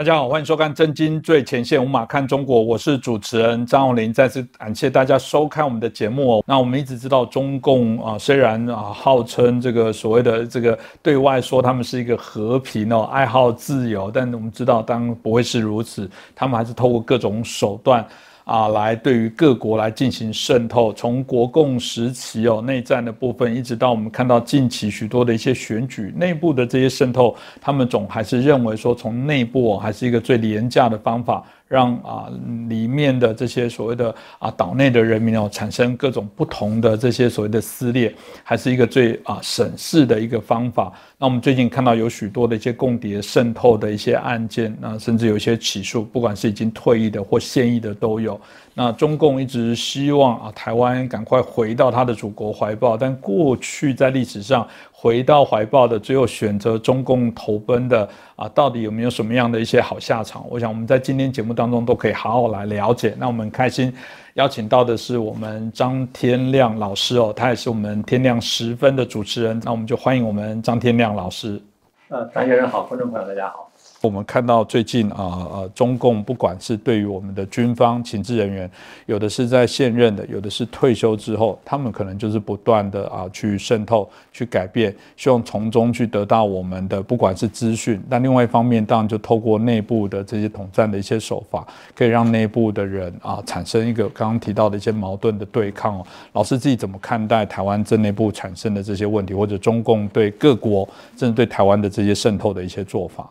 大家好，欢迎收看《震惊最前线》，无马看中国，我是主持人张永林。再次感谢大家收看我们的节目哦。那我们一直知道，中共啊，虽然啊号称这个所谓的这个对外说他们是一个和平哦，爱好自由，但我们知道，当然不会是如此，他们还是透过各种手段。啊，来对于各国来进行渗透，从国共时期哦内战的部分，一直到我们看到近期许多的一些选举内部的这些渗透，他们总还是认为说从内部哦还是一个最廉价的方法。让啊里面的这些所谓的啊岛内的人民哦产生各种不同的这些所谓的撕裂，还是一个最啊省事的一个方法。那我们最近看到有许多的一些共谍渗透的一些案件，那甚至有一些起诉，不管是已经退役的或现役的都有。那中共一直希望啊台湾赶快回到他的祖国怀抱，但过去在历史上。回到怀抱的，最后选择中共投奔的啊，到底有没有什么样的一些好下场？我想我们在今天节目当中都可以好好来了解。那我们开心邀请到的是我们张天亮老师哦，他也是我们天亮十分的主持人。那我们就欢迎我们张天亮老师。呃，张先生好，观众朋友大家好。我们看到最近啊呃，中共不管是对于我们的军方情治人员，有的是在现任的，有的是退休之后，他们可能就是不断的啊去渗透、去改变，希望从中去得到我们的不管是资讯。但另外一方面，当然就透过内部的这些统战的一些手法，可以让内部的人啊产生一个刚刚提到的一些矛盾的对抗哦。老师自己怎么看待台湾政内部产生的这些问题，或者中共对各国甚至对台湾的这些渗透的一些做法？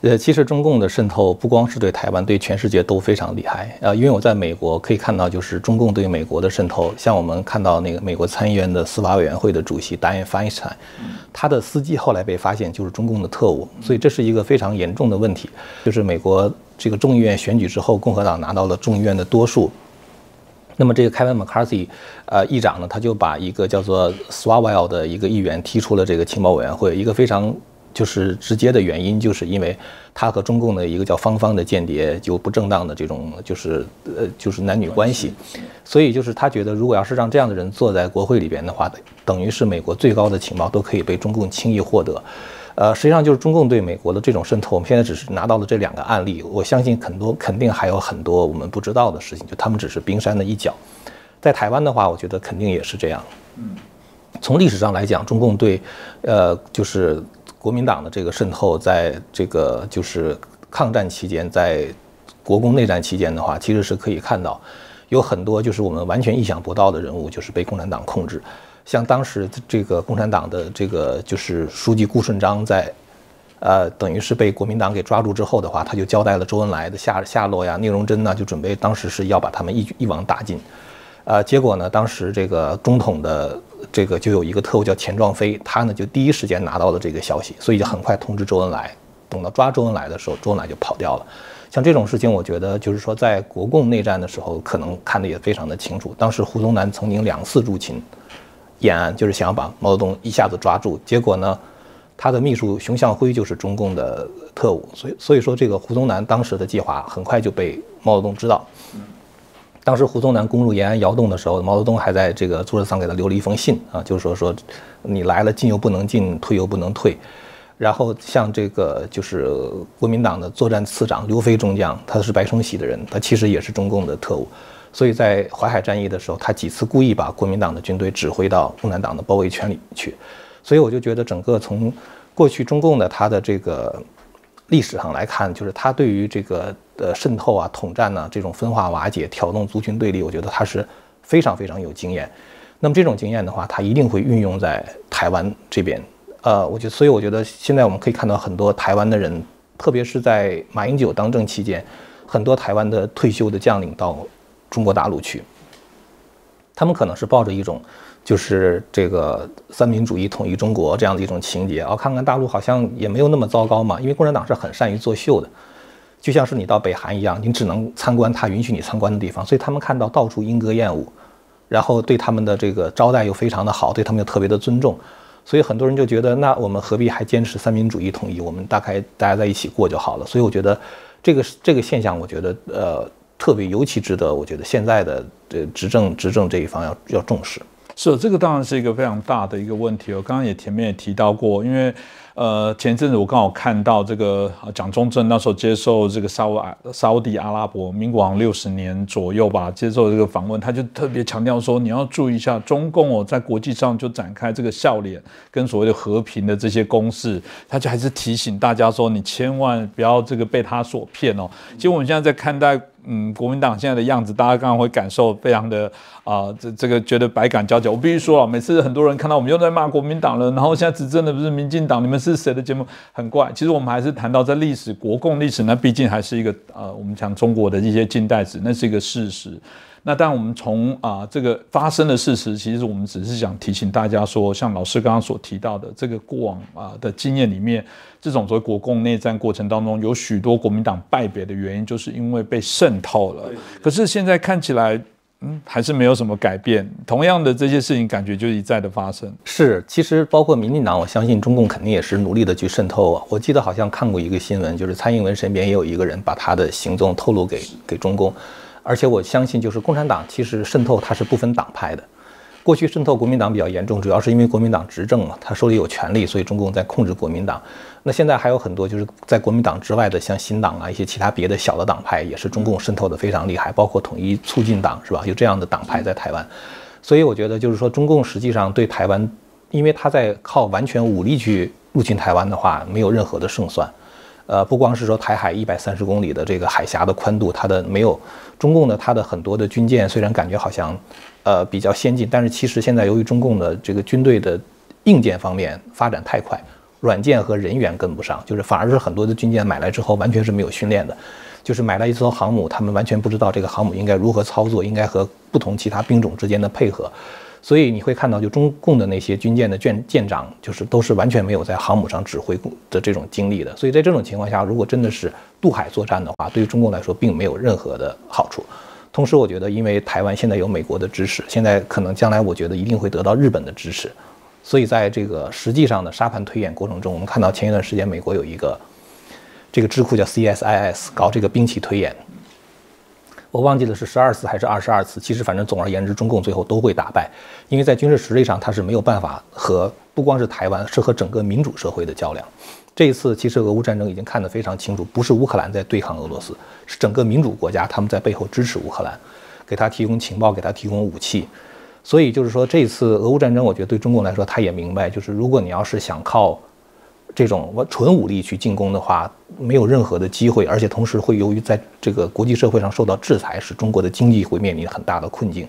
呃，其实中共的渗透不光是对台湾，对全世界都非常厉害啊。因为我在美国可以看到，就是中共对美国的渗透，像我们看到那个美国参议院的司法委员会的主席达恩·法伊斯坦，他的司机后来被发现就是中共的特务，所以这是一个非常严重的问题。就是美国这个众议院选举之后，共和党拿到了众议院的多数，那么这个凯文·麦卡锡，呃，议长呢，他就把一个叫做 Swalwell 的一个议员踢出了这个情报委员会，一个非常。就是直接的原因，就是因为他和中共的一个叫芳芳的间谍就不正当的这种，就是呃，就是男女关系，所以就是他觉得，如果要是让这样的人坐在国会里边的话，等于是美国最高的情报都可以被中共轻易获得。呃，实际上就是中共对美国的这种渗透，我们现在只是拿到了这两个案例，我相信很多肯定还有很多我们不知道的事情，就他们只是冰山的一角。在台湾的话，我觉得肯定也是这样。从历史上来讲，中共对，呃，就是。国民党的这个渗透，在这个就是抗战期间，在国共内战期间的话，其实是可以看到，有很多就是我们完全意想不到的人物，就是被共产党控制。像当时这个共产党的这个就是书记顾顺章，在呃等于是被国民党给抓住之后的话，他就交代了周恩来的下下落呀，聂荣臻呢就准备当时是要把他们一一网打尽。呃，结果呢，当时这个中统的。这个就有一个特务叫钱壮飞，他呢就第一时间拿到了这个消息，所以就很快通知周恩来。等到抓周恩来的时候，周恩来就跑掉了。像这种事情，我觉得就是说，在国共内战的时候，可能看得也非常的清楚。当时胡宗南曾经两次入侵延安，就是想要把毛泽东一下子抓住。结果呢，他的秘书熊向晖就是中共的特务，所以所以说这个胡宗南当时的计划很快就被毛泽东知道。当时胡宗南攻入延安窑洞的时候，毛泽东还在这个桌子上给他留了一封信啊，就是说说你来了进又不能进，退又不能退。然后像这个就是国民党的作战次长刘飞中将，他是白崇禧的人，他其实也是中共的特务。所以在淮海战役的时候，他几次故意把国民党的军队指挥到共产党的包围圈里去。所以我就觉得整个从过去中共的他的这个。历史上来看，就是他对于这个呃渗透啊、统战呢，这种分化瓦解、挑动族群对立，我觉得他是非常非常有经验。那么这种经验的话，他一定会运用在台湾这边。呃，我觉得，所以我觉得现在我们可以看到很多台湾的人，特别是在马英九当政期间，很多台湾的退休的将领到中国大陆去，他们可能是抱着一种。就是这个三民主义统一中国这样的一种情节啊，看看大陆好像也没有那么糟糕嘛。因为共产党是很善于作秀的，就像是你到北韩一样，你只能参观他允许你参观的地方，所以他们看到到处莺歌燕舞，然后对他们的这个招待又非常的好，对他们又特别的尊重，所以很多人就觉得，那我们何必还坚持三民主义统一？我们大概大家在一起过就好了。所以我觉得这个这个现象，我觉得呃特别尤其值得，我觉得现在的这执政执政这一方要要重视。是，这个当然是一个非常大的一个问题哦。刚刚也前面也提到过，因为。呃，前阵子我刚好看到这个蒋中正那时候接受这个沙阿沙地阿拉伯民国六十年左右吧，接受这个访问，他就特别强调说，你要注意一下，中共哦在国际上就展开这个笑脸跟所谓的和平的这些攻势，他就还是提醒大家说，你千万不要这个被他所骗哦。其实我们现在在看待。嗯，国民党现在的样子，大家刚刚会感受非常的啊，这这个觉得百感交集。我必须说啊，每次很多人看到我们又在骂国民党了，然后现在执政的不是民进党，你们是谁的节目？很怪。其实我们还是谈到在历史，国共历史，那毕竟还是一个呃，我们讲中国的一些近代史，那是一个事实。那但我们从啊这个发生的事实，其实我们只是想提醒大家说，像老师刚刚所提到的这个过往啊的经验里面，这种所谓国共内战过程当中，有许多国民党败北的原因，就是因为被渗透了。可是现在看起来，嗯，还是没有什么改变。同样的这些事情，感觉就一再的发生。是，其实包括民进党，我相信中共肯定也是努力的去渗透啊。我记得好像看过一个新闻，就是蔡英文身边也有一个人把他的行踪透露给给中共。而且我相信，就是共产党其实渗透它是不分党派的。过去渗透国民党比较严重，主要是因为国民党执政嘛，他手里有权力，所以中共在控制国民党。那现在还有很多就是在国民党之外的，像新党啊，一些其他别的小的党派，也是中共渗透的非常厉害，包括统一促进党是吧？有这样的党派在台湾。所以我觉得就是说，中共实际上对台湾，因为他在靠完全武力去入侵台湾的话，没有任何的胜算。呃，不光是说台海一百三十公里的这个海峡的宽度，它的没有中共的它的很多的军舰，虽然感觉好像呃比较先进，但是其实现在由于中共的这个军队的硬件方面发展太快，软件和人员跟不上，就是反而是很多的军舰买来之后完全是没有训练的，就是买来一艘航母，他们完全不知道这个航母应该如何操作，应该和不同其他兵种之间的配合。所以你会看到，就中共的那些军舰的舰舰长，就是都是完全没有在航母上指挥的这种经历的。所以在这种情况下，如果真的是渡海作战的话，对于中共来说并没有任何的好处。同时，我觉得因为台湾现在有美国的支持，现在可能将来我觉得一定会得到日本的支持。所以在这个实际上的沙盘推演过程中，我们看到前一段时间美国有一个这个智库叫 CSIS 搞这个兵棋推演。我忘记了是十二次还是二十二次。其实反正总而言之，中共最后都会打败，因为在军事实力上它是没有办法和不光是台湾，是和整个民主社会的较量。这一次其实俄乌战争已经看得非常清楚，不是乌克兰在对抗俄罗斯，是整个民主国家他们在背后支持乌克兰，给他提供情报，给他提供武器。所以就是说，这一次俄乌战争，我觉得对中共来说，他也明白，就是如果你要是想靠。这种纯武力去进攻的话，没有任何的机会，而且同时会由于在这个国际社会上受到制裁，使中国的经济会面临很大的困境。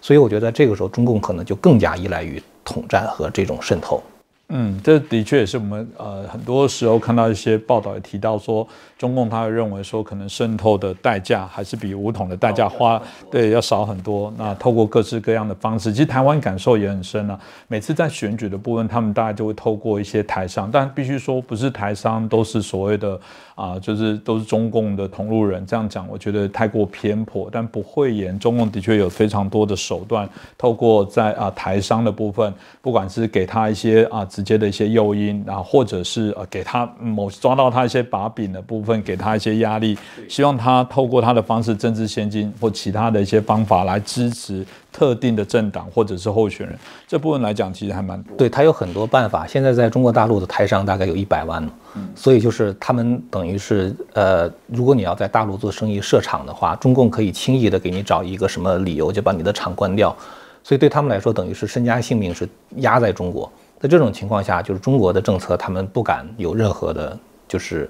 所以我觉得这个时候中共可能就更加依赖于统战和这种渗透。嗯，这的确也是我们呃很多时候看到一些报道也提到说。中共他会认为说，可能渗透的代价还是比武统的代价花对要少很多。那透过各式各样的方式，其实台湾感受也很深啊。每次在选举的部分，他们大概就会透过一些台商，但必须说不是台商都是所谓的啊，就是都是中共的同路人。这样讲，我觉得太过偏颇。但不会言，中共的确有非常多的手段，透过在啊台商的部分，不管是给他一些啊直接的一些诱因啊，或者是呃给他某抓到他一些把柄的部分。给他一些压力，希望他透过他的方式，政治现金或其他的一些方法来支持特定的政党或者是候选人。这部分来讲，其实还蛮多。对他有很多办法。现在在中国大陆的台商大概有一百万，所以就是他们等于是呃，如果你要在大陆做生意设厂的话，中共可以轻易的给你找一个什么理由就把你的厂关掉。所以对他们来说，等于是身家性命是压在中国。在这种情况下，就是中国的政策，他们不敢有任何的，就是。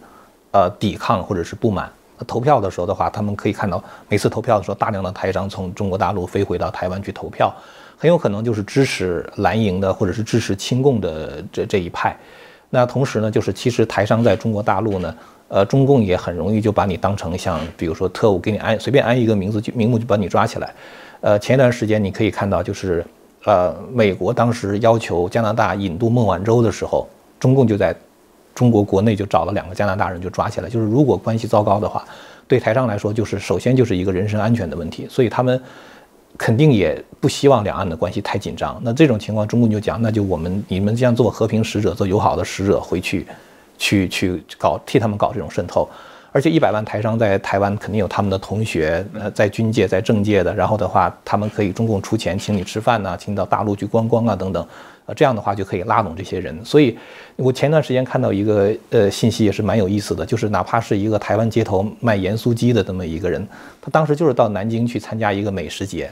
呃，抵抗或者是不满。投票的时候的话，他们可以看到，每次投票的时候，大量的台商从中国大陆飞回到台湾去投票，很有可能就是支持蓝营的，或者是支持亲共的这这一派。那同时呢，就是其实台商在中国大陆呢，呃，中共也很容易就把你当成像，比如说特务，给你安随便安一个名字就名目就把你抓起来。呃，前一段时间你可以看到，就是呃，美国当时要求加拿大引渡孟晚舟的时候，中共就在。中国国内就找了两个加拿大人就抓起来，就是如果关系糟糕的话，对台商来说就是首先就是一个人身安全的问题，所以他们肯定也不希望两岸的关系太紧张。那这种情况，中共就讲，那就我们你们这样做和平使者、做友好的使者回去，去去搞替他们搞这种渗透。而且一百万台商在台湾肯定有他们的同学，呃，在军界、在政界的，然后的话，他们可以中共出钱请你吃饭呐，请你到大陆去观光啊，等等，呃，这样的话就可以拉拢这些人。所以，我前段时间看到一个呃信息也是蛮有意思的，就是哪怕是一个台湾街头卖盐酥鸡的这么一个人，他当时就是到南京去参加一个美食节，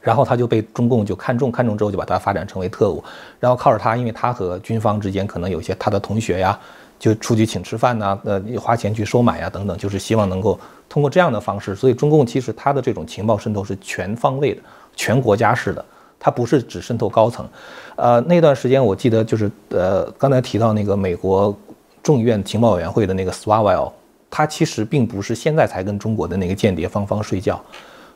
然后他就被中共就看中，看中之后就把他发展成为特务，然后靠着他，因为他和军方之间可能有些他的同学呀。就出去请吃饭呐，呃，花钱去收买呀，等等，就是希望能够通过这样的方式。所以中共其实它的这种情报渗透是全方位的、全国家式的，它不是只渗透高层。呃，那段时间我记得就是呃，刚才提到那个美国众议院情报委员会的那个 Swalwell，他其实并不是现在才跟中国的那个间谍芳芳睡觉。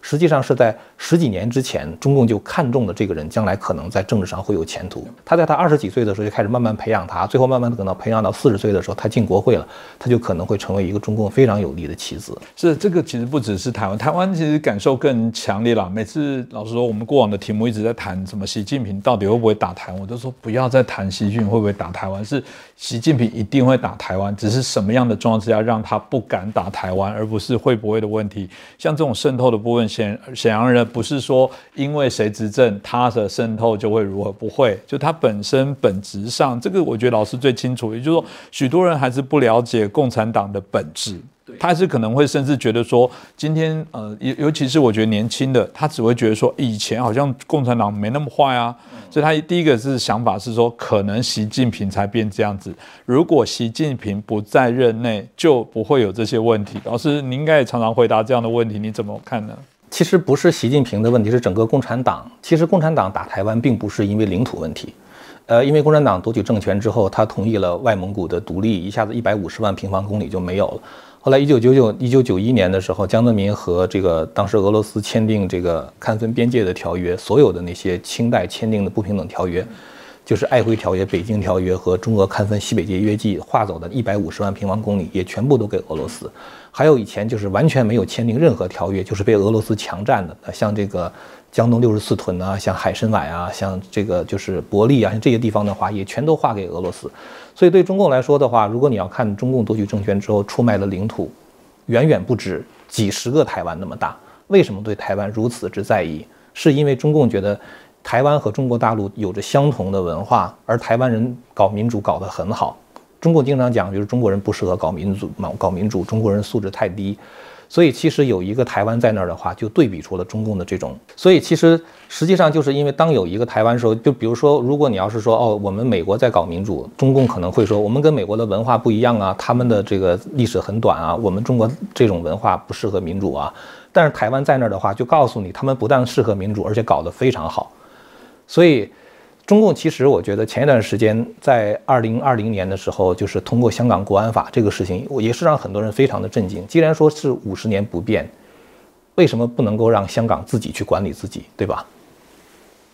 实际上是在十几年之前，中共就看中了这个人，将来可能在政治上会有前途。他在他二十几岁的时候就开始慢慢培养他，最后慢慢的等到培养到四十岁的时候，他进国会了，他就可能会成为一个中共非常有力的棋子。是这个，其实不只是台湾，台湾其实感受更强烈了。每次老实说，我们过往的题目一直在谈什么习近平到底会不会打台湾，我都说不要再谈习近平会不会打台湾，是习近平一定会打台湾，只是什么样的状况之下让他不敢打台湾，而不是会不会的问题。像这种渗透的部分，显显然。不是说因为谁执政，他的渗透就会如何？不会，就他本身本质上，这个我觉得老师最清楚。也就是说，许多人还是不了解共产党的本质，他是可能会甚至觉得说，今天呃，尤尤其是我觉得年轻的，他只会觉得说，以前好像共产党没那么坏啊。所以他第一个是想法是说，可能习近平才变这样子。如果习近平不在任内，就不会有这些问题。老师，您应该也常常回答这样的问题，你怎么看呢？其实不是习近平的问题，是整个共产党。其实共产党打台湾并不是因为领土问题，呃，因为共产党夺取政权之后，他同意了外蒙古的独立，一下子一百五十万平方公里就没有了。后来一九九九一九九一年的时候，江泽民和这个当时俄罗斯签订这个勘分边界的条约，所有的那些清代签订的不平等条约。就是《爱辉条约》《北京条约》和中俄勘分西北界约记划走的一百五十万平方公里，也全部都给俄罗斯。还有以前就是完全没有签订任何条约，就是被俄罗斯强占的，像这个江东六十四屯啊，像海参崴啊，像这个就是伯利啊，像这些地方的话，也全都划给俄罗斯。所以对中共来说的话，如果你要看中共夺取政权之后出卖的领土，远远不止几十个台湾那么大。为什么对台湾如此之在意？是因为中共觉得。台湾和中国大陆有着相同的文化，而台湾人搞民主搞得很好。中共经常讲，就是中国人不适合搞民主嘛，搞民主，中国人素质太低。所以其实有一个台湾在那儿的话，就对比出了中共的这种。所以其实实际上就是因为当有一个台湾时候，就比如说，如果你要是说哦，我们美国在搞民主，中共可能会说我们跟美国的文化不一样啊，他们的这个历史很短啊，我们中国这种文化不适合民主啊。但是台湾在那儿的话，就告诉你，他们不但适合民主，而且搞得非常好。所以，中共其实我觉得前一段时间在二零二零年的时候，就是通过香港国安法这个事情，也是让很多人非常的震惊。既然说是五十年不变，为什么不能够让香港自己去管理自己，对吧？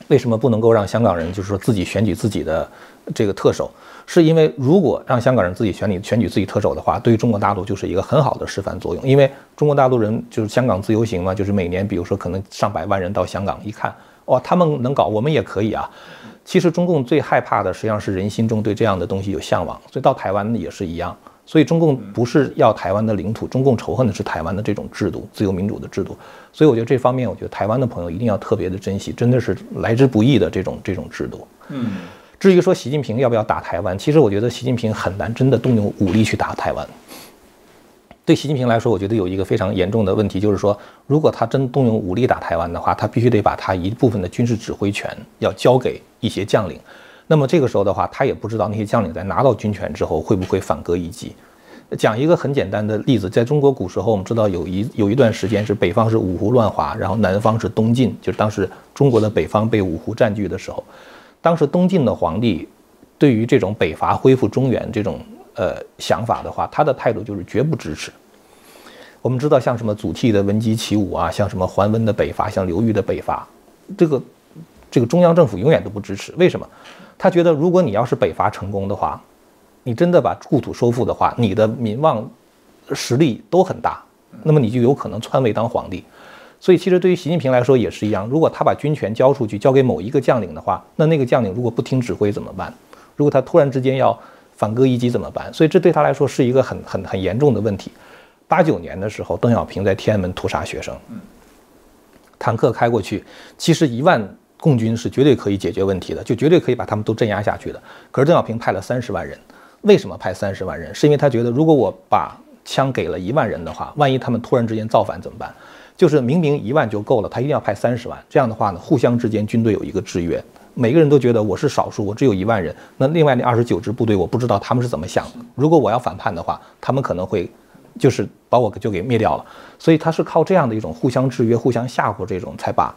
为什么不能够让香港人就是说自己选举自己的这个特首？是因为如果让香港人自己选举选举自己特首的话，对于中国大陆就是一个很好的示范作用。因为中国大陆人就是香港自由行嘛，就是每年比如说可能上百万人到香港一看。哇，他们能搞，我们也可以啊。其实中共最害怕的实际上是人心中对这样的东西有向往，所以到台湾也是一样。所以中共不是要台湾的领土，中共仇恨的是台湾的这种制度，自由民主的制度。所以我觉得这方面，我觉得台湾的朋友一定要特别的珍惜，真的是来之不易的这种这种制度。嗯。至于说习近平要不要打台湾，其实我觉得习近平很难真的动用武力去打台湾。对习近平来说，我觉得有一个非常严重的问题，就是说，如果他真动用武力打台湾的话，他必须得把他一部分的军事指挥权要交给一些将领。那么这个时候的话，他也不知道那些将领在拿到军权之后会不会反戈一击。讲一个很简单的例子，在中国古时候，我们知道有一有一段时间是北方是五胡乱华，然后南方是东晋，就是当时中国的北方被五胡占据的时候，当时东晋的皇帝对于这种北伐恢复中原这种。呃，想法的话，他的态度就是绝不支持。我们知道，像什么祖逖的闻鸡起舞啊，像什么桓温的北伐，像刘裕的北伐，这个这个中央政府永远都不支持。为什么？他觉得，如果你要是北伐成功的话，你真的把故土收复的话，你的民望、实力都很大，那么你就有可能篡位当皇帝。所以，其实对于习近平来说也是一样。如果他把军权交出去，交给某一个将领的话，那那个将领如果不听指挥怎么办？如果他突然之间要反戈一击怎么办？所以这对他来说是一个很很很严重的问题。八九年的时候，邓小平在天安门屠杀学生，坦克开过去，其实一万共军是绝对可以解决问题的，就绝对可以把他们都镇压下去的。可是邓小平派了三十万人，为什么派三十万人？是因为他觉得，如果我把枪给了一万人的话，万一他们突然之间造反怎么办？就是明明一万就够了，他一定要派三十万。这样的话呢，互相之间军队有一个制约，每个人都觉得我是少数，我只有一万人，那另外那二十九支部队，我不知道他们是怎么想的。如果我要反叛的话，他们可能会就是把我就给灭掉了。所以他是靠这样的一种互相制约、互相吓唬这种，才把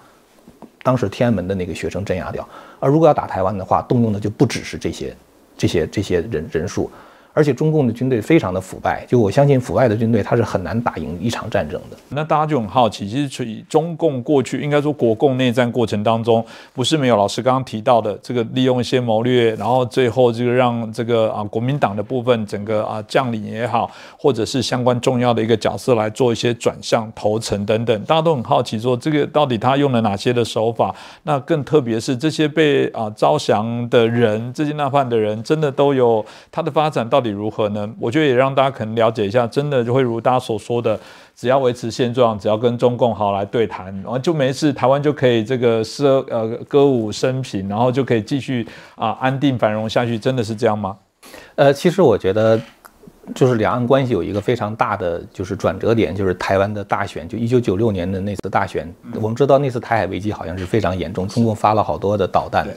当时天安门的那个学生镇压掉。而如果要打台湾的话，动用的就不只是这些、这些、这些人人数。而且中共的军队非常的腐败，就我相信腐败的军队他是很难打赢一场战争的。那大家就很好奇，其实以中共过去应该说国共内战过程当中，不是没有老师刚刚提到的这个利用一些谋略，然后最后这个让这个啊国民党的部分整个啊将领也好，或者是相关重要的一个角色来做一些转向投诚等等，大家都很好奇说这个到底他用了哪些的手法？那更特别是这些被啊招降的人，这些纳犯的人，真的都有他的发展到。底底如何呢？我觉得也让大家可能了解一下，真的就会如大家所说的，只要维持现状，只要跟中共好来对谈，然后就没事，台湾就可以这个歌呃歌舞升平，然后就可以继续啊安定繁荣下去，真的是这样吗？呃，其实我觉得，就是两岸关系有一个非常大的就是转折点，就是台湾的大选，就一九九六年的那次大选。我们知道那次台海危机好像是非常严重，中共发了好多的导弹。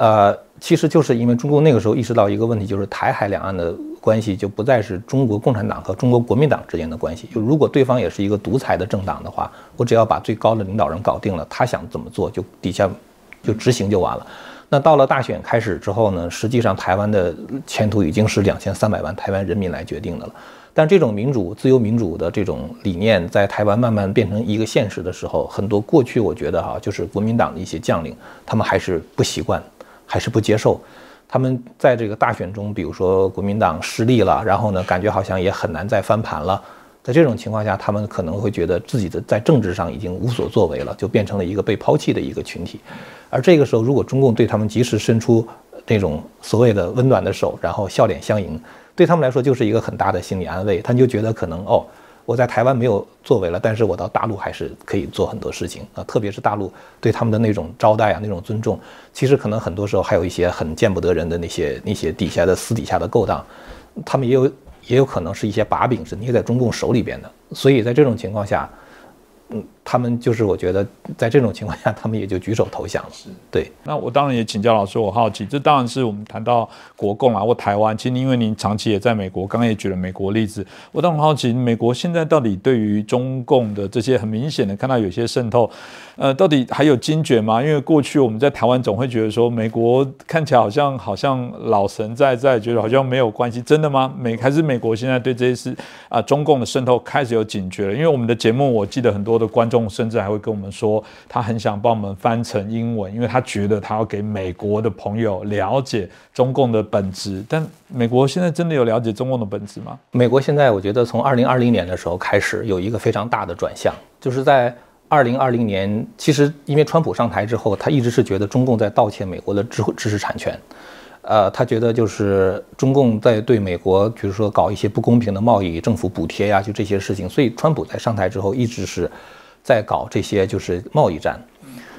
呃，其实就是因为中共那个时候意识到一个问题，就是台海两岸的关系就不再是中国共产党和中国国民党之间的关系。就如果对方也是一个独裁的政党的话，我只要把最高的领导人搞定了，他想怎么做就底下就执行就完了。那到了大选开始之后呢，实际上台湾的前途已经是两千三百万台湾人民来决定的了。但这种民主、自由民主的这种理念在台湾慢慢变成一个现实的时候，很多过去我觉得哈，就是国民党的一些将领，他们还是不习惯。还是不接受，他们在这个大选中，比如说国民党失利了，然后呢，感觉好像也很难再翻盘了。在这种情况下，他们可能会觉得自己的在政治上已经无所作为了，就变成了一个被抛弃的一个群体。而这个时候，如果中共对他们及时伸出那种所谓的温暖的手，然后笑脸相迎，对他们来说就是一个很大的心理安慰。他们就觉得可能哦。我在台湾没有作为了，但是我到大陆还是可以做很多事情啊，特别是大陆对他们的那种招待啊，那种尊重，其实可能很多时候还有一些很见不得人的那些那些底下的私底下的勾当，他们也有也有可能是一些把柄是捏在中共手里边的，所以在这种情况下。嗯，他们就是我觉得在这种情况下，他们也就举手投降了。是对。那我当然也请教老师，我好奇，这当然是我们谈到国共啊或台湾，其实因为您长期也在美国，刚刚也举了美国例子，我当然好奇，美国现在到底对于中共的这些很明显的看到有些渗透，呃，到底还有惊觉吗？因为过去我们在台湾总会觉得说，美国看起来好像好像老神在在，觉得好像没有关系，真的吗？美还是美国现在对这些事啊中共的渗透开始有警觉了？因为我们的节目我记得很多。的观众甚至还会跟我们说，他很想帮我们翻成英文，因为他觉得他要给美国的朋友了解中共的本质。但美国现在真的有了解中共的本质吗？美国现在我觉得从二零二零年的时候开始有一个非常大的转向，就是在二零二零年，其实因为川普上台之后，他一直是觉得中共在盗窃美国的知知识产权。呃，他觉得就是中共在对美国，比如说搞一些不公平的贸易、政府补贴呀，就这些事情。所以，川普在上台之后，一直是在搞这些就是贸易战。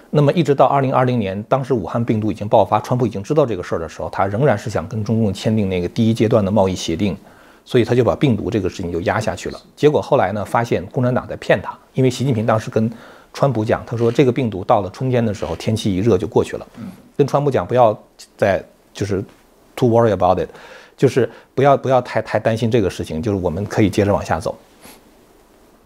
那么，一直到二零二零年，当时武汉病毒已经爆发，川普已经知道这个事儿的时候，他仍然是想跟中共签订那个第一阶段的贸易协定。所以，他就把病毒这个事情就压下去了。结果后来呢，发现共产党在骗他，因为习近平当时跟川普讲，他说这个病毒到了春天的时候，天气一热就过去了。跟川普讲，不要再。就是 to worry about it，就是不要不要太太担心这个事情，就是我们可以接着往下走。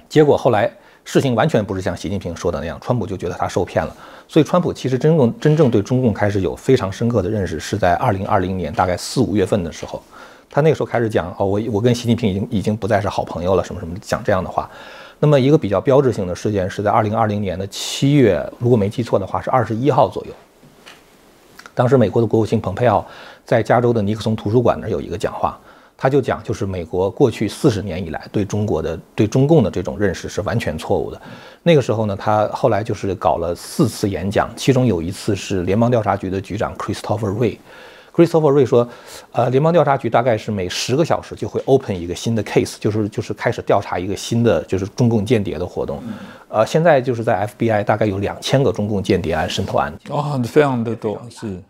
结果后来事情完全不是像习近平说的那样，川普就觉得他受骗了。所以川普其实真正真正对中共开始有非常深刻的认识，是在二零二零年大概四五月份的时候，他那个时候开始讲哦，我我跟习近平已经已经不再是好朋友了，什么什么讲这样的话。那么一个比较标志性的事件是在二零二零年的七月，如果没记错的话是二十一号左右。当时美国的国务卿蓬佩奥在加州的尼克松图书馆那儿有一个讲话，他就讲，就是美国过去四十年以来对中国的、对中共的这种认识是完全错误的。那个时候呢，他后来就是搞了四次演讲，其中有一次是联邦调查局的局长 Christopher Wray。Christopher Ray 说，呃，联邦调查局大概是每十个小时就会 open 一个新的 case，就是就是开始调查一个新的就是中共间谍的活动。呃，现在就是在 FBI 大概有两千个中共间谍案、渗透案。哦，非常的多，是。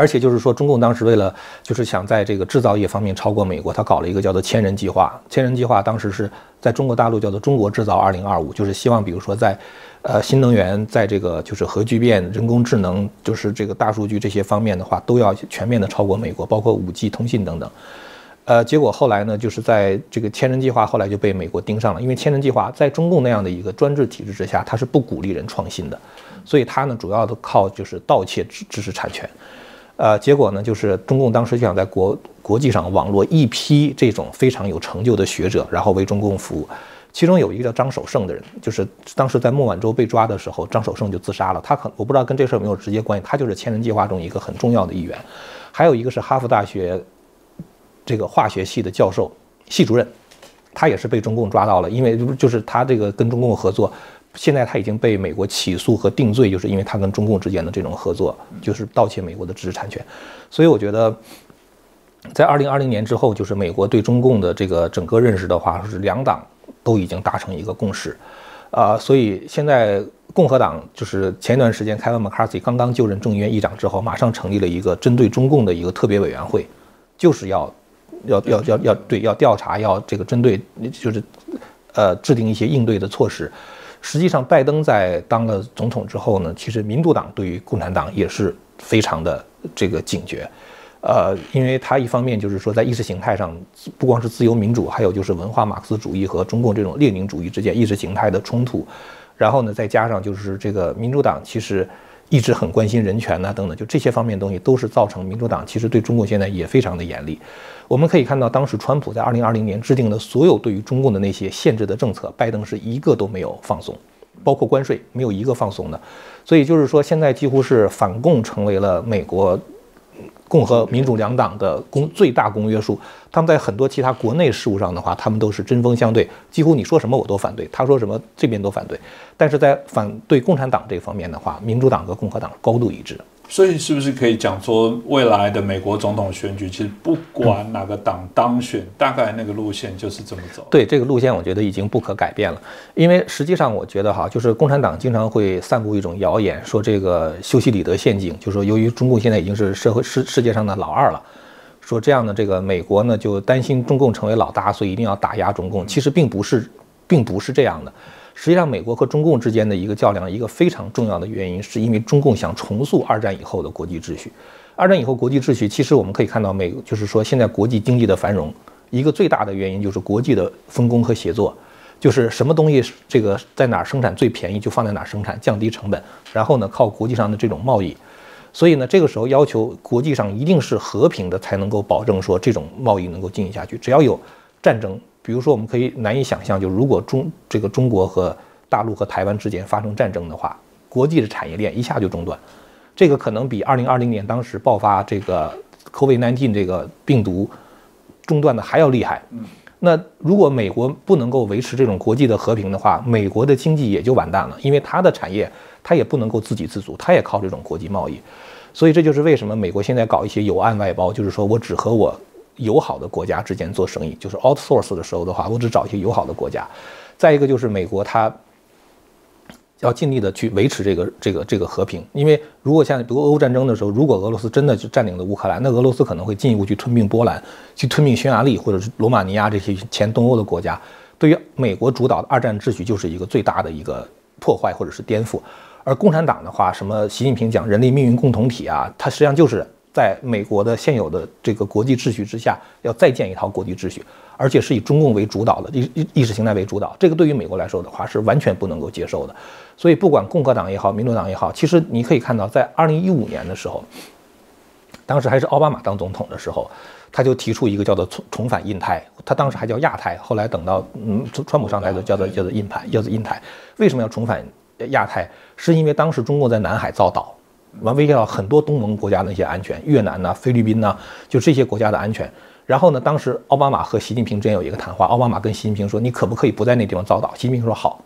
而且就是说，中共当时为了就是想在这个制造业方面超过美国，他搞了一个叫做“千人计划”。千人计划当时是在中国大陆叫做“中国制造二零二五”，就是希望比如说在，呃，新能源，在这个就是核聚变、人工智能，就是这个大数据这些方面的话，都要全面的超过美国，包括五 G 通信等等。呃，结果后来呢，就是在这个“千人计划”后来就被美国盯上了，因为“千人计划”在中共那样的一个专制体制之下，它是不鼓励人创新的，所以它呢主要都靠就是盗窃知知识产权。呃，结果呢，就是中共当时就想在国国际上网络一批这种非常有成就的学者，然后为中共服务。其中有一个叫张守胜的人，就是当时在孟晚舟被抓的时候，张守胜就自杀了。他可我不知道跟这事儿有没有直接关系，他就是千人计划中一个很重要的一员。还有一个是哈佛大学这个化学系的教授、系主任，他也是被中共抓到了，因为就是他这个跟中共合作。现在他已经被美国起诉和定罪，就是因为他跟中共之间的这种合作，就是盗窃美国的知识产权。所以我觉得，在二零二零年之后，就是美国对中共的这个整个认识的话，是两党都已经达成一个共识。啊，所以现在共和党就是前一段时间凯文·麦卡锡刚刚就任众议院议长之后，马上成立了一个针对中共的一个特别委员会，就是要要要要要对要调查，要这个针对就是呃制定一些应对的措施。实际上，拜登在当了总统之后呢，其实民主党对于共产党也是非常的这个警觉，呃，因为他一方面就是说在意识形态上，不光是自由民主，还有就是文化马克思主义和中共这种列宁主义之间意识形态的冲突，然后呢，再加上就是这个民主党其实。一直很关心人权呐，等等，就这些方面东西都是造成民主党其实对中共现在也非常的严厉。我们可以看到，当时川普在二零二零年制定的所有对于中共的那些限制的政策，拜登是一个都没有放松，包括关税没有一个放松的。所以就是说，现在几乎是反共成为了美国。共和民主两党的公最大公约数，他们在很多其他国内事务上的话，他们都是针锋相对，几乎你说什么我都反对，他说什么这边都反对。但是在反对共产党这方面的话，民主党和共和党高度一致。所以是不是可以讲说，未来的美国总统选举，其实不管哪个党当选，大概那个路线就是这么走？对这个路线，我觉得已经不可改变了。因为实际上，我觉得哈，就是共产党经常会散布一种谣言，说这个修昔底德陷阱，就是说由于中共现在已经是社会世世界上的老二了，说这样的这个美国呢就担心中共成为老大，所以一定要打压中共。其实并不是，并不是这样的。实际上，美国和中共之间的一个较量，一个非常重要的原因，是因为中共想重塑二战以后的国际秩序。二战以后国际秩序，其实我们可以看到，美就是说现在国际经济的繁荣，一个最大的原因就是国际的分工和协作，就是什么东西这个在哪儿生产最便宜，就放在哪儿生产，降低成本，然后呢靠国际上的这种贸易。所以呢，这个时候要求国际上一定是和平的，才能够保证说这种贸易能够进行下去。只要有战争。比如说，我们可以难以想象，就如果中这个中国和大陆和台湾之间发生战争的话，国际的产业链一下就中断，这个可能比二零二零年当时爆发这个 COVID-19 这个病毒中断的还要厉害。嗯，那如果美国不能够维持这种国际的和平的话，美国的经济也就完蛋了，因为它的产业它也不能够自给自足，它也靠这种国际贸易。所以这就是为什么美国现在搞一些有岸外包，就是说我只和我。友好的国家之间做生意，就是 outsource 的时候的话，我只找一些友好的国家。再一个就是美国，它要尽力的去维持这个这个这个和平。因为如果像比如俄乌战争的时候，如果俄罗斯真的就占领了乌克兰，那俄罗斯可能会进一步去吞并波兰，去吞并匈牙利或者是罗马尼亚这些前东欧的国家。对于美国主导的二战秩序，就是一个最大的一个破坏或者是颠覆。而共产党的话，什么习近平讲人类命运共同体啊，它实际上就是。在美国的现有的这个国际秩序之下，要再建一套国际秩序，而且是以中共为主导的意意识形态为主导，这个对于美国来说的话是完全不能够接受的。所以，不管共和党也好，民主党也好，其实你可以看到，在二零一五年的时候，当时还是奥巴马当总统的时候，他就提出一个叫做重重返印太，他当时还叫亚太，后来等到嗯川普上台就叫做叫做印太，叫做印太。为什么要重返亚太？是因为当时中共在南海造岛。完威胁到很多东盟国家的一些安全，越南呐、菲律宾呐，就这些国家的安全。然后呢，当时奥巴马和习近平之间有一个谈话，奥巴马跟习近平说：“你可不可以不在那地方造岛？”习近平说：“好。”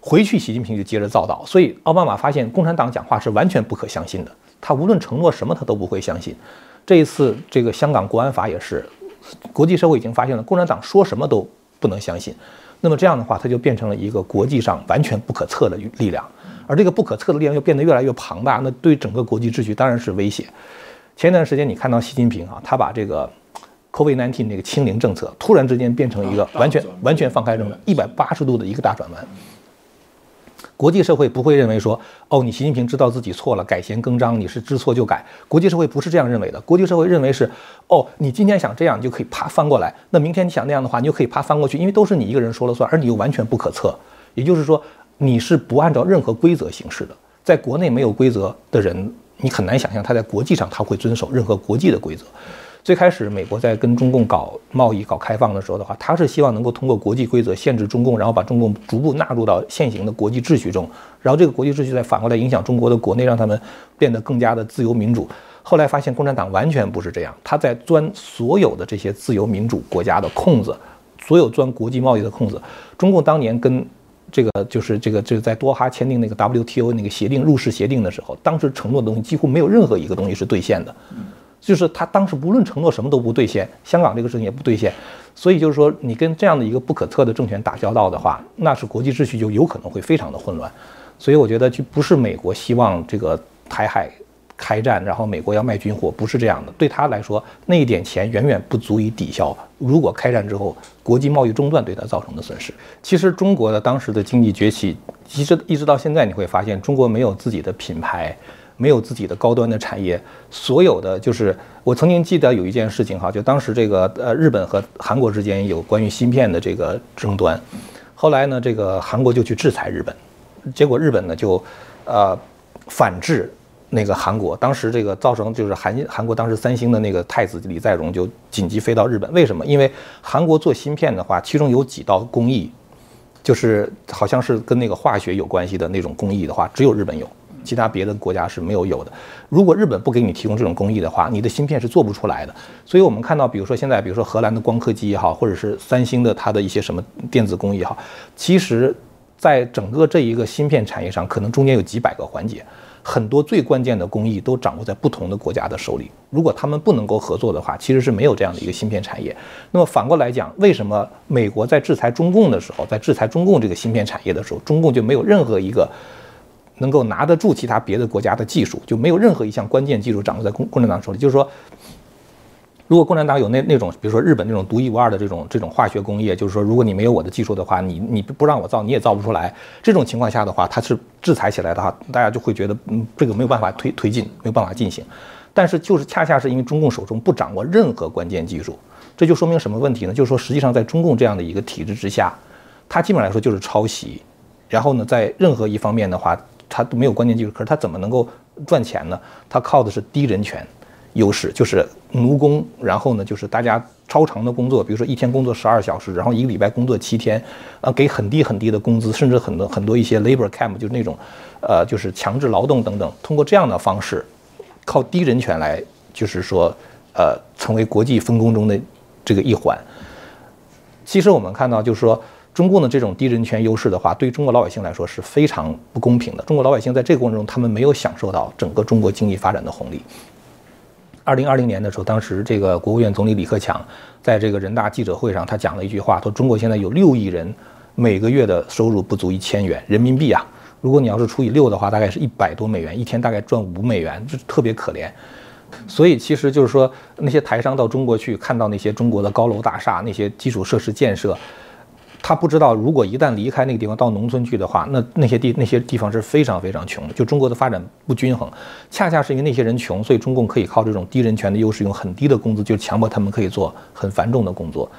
回去，习近平就接着造岛。所以奥巴马发现共产党讲话是完全不可相信的。他无论承诺什么，他都不会相信。这一次这个香港国安法也是，国际社会已经发现了共产党说什么都不能相信。那么这样的话，它就变成了一个国际上完全不可测的力量，而这个不可测的力量又变得越来越庞大，那对整个国际秩序当然是威胁。前一段时间你看到习近平啊，他把这个 COVID-19 这个清零政策突然之间变成一个完全完全放开政策，一百八十度的一个大转弯。国际社会不会认为说，哦，你习近平知道自己错了，改弦更张，你是知错就改。国际社会不是这样认为的。国际社会认为是，哦，你今天想这样，你就可以啪翻过来；那明天你想那样的话，你就可以啪翻过去，因为都是你一个人说了算，而你又完全不可测。也就是说，你是不按照任何规则行事的。在国内没有规则的人，你很难想象他在国际上他会遵守任何国际的规则。最开始，美国在跟中共搞贸易、搞开放的时候的话，他是希望能够通过国际规则限制中共，然后把中共逐步纳入到现行的国际秩序中，然后这个国际秩序再反过来影响中国的国内，让他们变得更加的自由民主。后来发现共产党完全不是这样，他在钻所有的这些自由民主国家的空子，所有钻国际贸易的空子。中共当年跟这个就是这个这个在多哈签订那个 WTO 那个协定入世协定的时候，当时承诺的东西几乎没有任何一个东西是兑现的。就是他当时不论承诺什么都不兑现，香港这个事情也不兑现，所以就是说你跟这样的一个不可测的政权打交道的话，那是国际秩序就有可能会非常的混乱。所以我觉得就不是美国希望这个台海开战，然后美国要卖军火，不是这样的。对他来说，那一点钱远远不足以抵消如果开战之后国际贸易中断对他造成的损失。其实中国的当时的经济崛起，其实一直到现在你会发现，中国没有自己的品牌。没有自己的高端的产业，所有的就是我曾经记得有一件事情哈，就当时这个呃日本和韩国之间有关于芯片的这个争端，后来呢这个韩国就去制裁日本，结果日本呢就呃反制那个韩国，当时这个造成就是韩韩国当时三星的那个太子李在镕就紧急飞到日本，为什么？因为韩国做芯片的话，其中有几道工艺，就是好像是跟那个化学有关系的那种工艺的话，只有日本有。其他别的国家是没有有的。如果日本不给你提供这种工艺的话，你的芯片是做不出来的。所以，我们看到，比如说现在，比如说荷兰的光刻机也好，或者是三星的它的一些什么电子工艺也好，其实，在整个这一个芯片产业上，可能中间有几百个环节，很多最关键的工艺都掌握在不同的国家的手里。如果他们不能够合作的话，其实是没有这样的一个芯片产业。那么反过来讲，为什么美国在制裁中共的时候，在制裁中共这个芯片产业的时候，中共就没有任何一个？能够拿得住其他别的国家的技术，就没有任何一项关键技术掌握在共共产党手里。就是说，如果共产党有那那种，比如说日本那种独一无二的这种这种化学工业，就是说，如果你没有我的技术的话，你你不让我造，你也造不出来。这种情况下的话，它是制裁起来的话，大家就会觉得，嗯，这个没有办法推推进，没有办法进行。但是就是恰恰是因为中共手中不掌握任何关键技术，这就说明什么问题呢？就是说，实际上在中共这样的一个体制之下，它基本来说就是抄袭，然后呢，在任何一方面的话。它都没有关键技术，可是它怎么能够赚钱呢？它靠的是低人权优势，就是奴工，然后呢，就是大家超长的工作，比如说一天工作十二小时，然后一个礼拜工作七天，啊，给很低很低的工资，甚至很多很多一些 labor camp，就是那种，呃，就是强制劳动等等，通过这样的方式，靠低人权来，就是说，呃，成为国际分工中的这个一环。其实我们看到，就是说。中共的这种低人权优势的话，对中国老百姓来说是非常不公平的。中国老百姓在这个过程中，他们没有享受到整个中国经济发展的红利。二零二零年的时候，当时这个国务院总理李克强在这个人大记者会上，他讲了一句话，说中国现在有六亿人，每个月的收入不足一千元人民币啊。如果你要是除以六的话，大概是一百多美元，一天大概赚五美元，就特别可怜。所以其实就是说，那些台商到中国去，看到那些中国的高楼大厦，那些基础设施建设。他不知道，如果一旦离开那个地方到农村去的话，那那些地那些地方是非常非常穷的。就中国的发展不均衡，恰恰是因为那些人穷，所以中共可以靠这种低人权的优势，用很低的工资就强迫他们可以做很繁重的工作。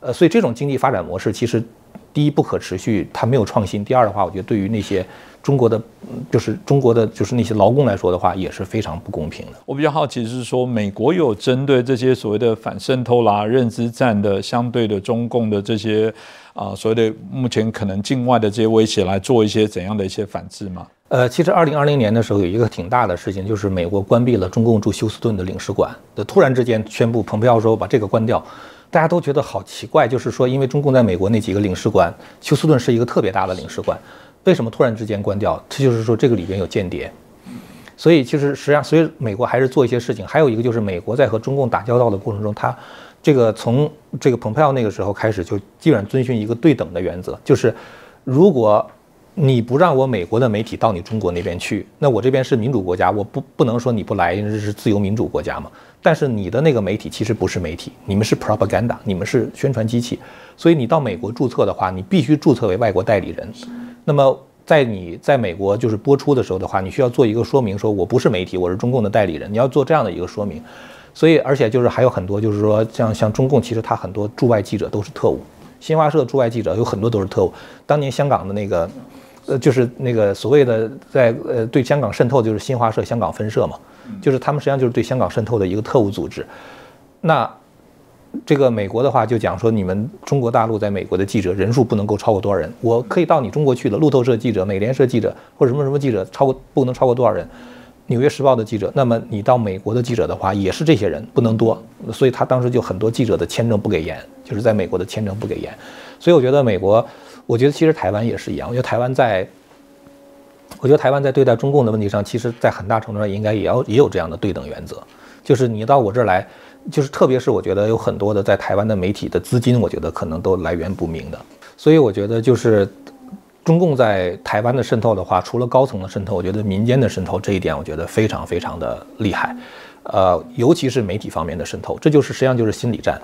呃，所以这种经济发展模式其实，第一不可持续，它没有创新；第二的话，我觉得对于那些。中国的，就是中国的，就是那些劳工来说的话，也是非常不公平的。我比较好奇是说，美国有针对这些所谓的反渗透啦、认知战的相对的中共的这些啊，所谓的目前可能境外的这些威胁来做一些怎样的一些反制吗？呃，其实二零二零年的时候有一个挺大的事情，就是美国关闭了中共驻休斯顿的领事馆，的突然之间宣布，蓬佩奥说把这个关掉，大家都觉得好奇怪，就是说，因为中共在美国那几个领事馆，休斯顿是一个特别大的领事馆。为什么突然之间关掉？这就是说这个里边有间谍，所以其实实际上，所以美国还是做一些事情。还有一个就是美国在和中共打交道的过程中，它这个从这个蓬佩奥那个时候开始就基本上遵循一个对等的原则，就是如果你不让我美国的媒体到你中国那边去，那我这边是民主国家，我不不能说你不来，因为这是自由民主国家嘛。但是你的那个媒体其实不是媒体，你们是 propaganda，你们是宣传机器。所以你到美国注册的话，你必须注册为外国代理人。那么在你在美国就是播出的时候的话，你需要做一个说明，说我不是媒体，我是中共的代理人。你要做这样的一个说明，所以而且就是还有很多，就是说像像中共，其实他很多驻外记者都是特务，新华社驻外记者有很多都是特务。当年香港的那个，呃，就是那个所谓的在呃对香港渗透，就是新华社香港分社嘛，就是他们实际上就是对香港渗透的一个特务组织。那。这个美国的话就讲说，你们中国大陆在美国的记者人数不能够超过多少人？我可以到你中国去的，路透社记者、美联社记者或者什么什么记者超过不能超过多少人？纽约时报的记者，那么你到美国的记者的话也是这些人，不能多。所以他当时就很多记者的签证不给延，就是在美国的签证不给延。所以我觉得美国，我觉得其实台湾也是一样。我觉得台湾在，我觉得台湾在对待中共的问题上，其实在很大程度上应该也要也有这样的对等原则，就是你到我这儿来。就是特别是我觉得有很多的在台湾的媒体的资金，我觉得可能都来源不明的。所以我觉得就是中共在台湾的渗透的话，除了高层的渗透，我觉得民间的渗透这一点，我觉得非常非常的厉害。呃，尤其是媒体方面的渗透，这就是实际上就是心理战。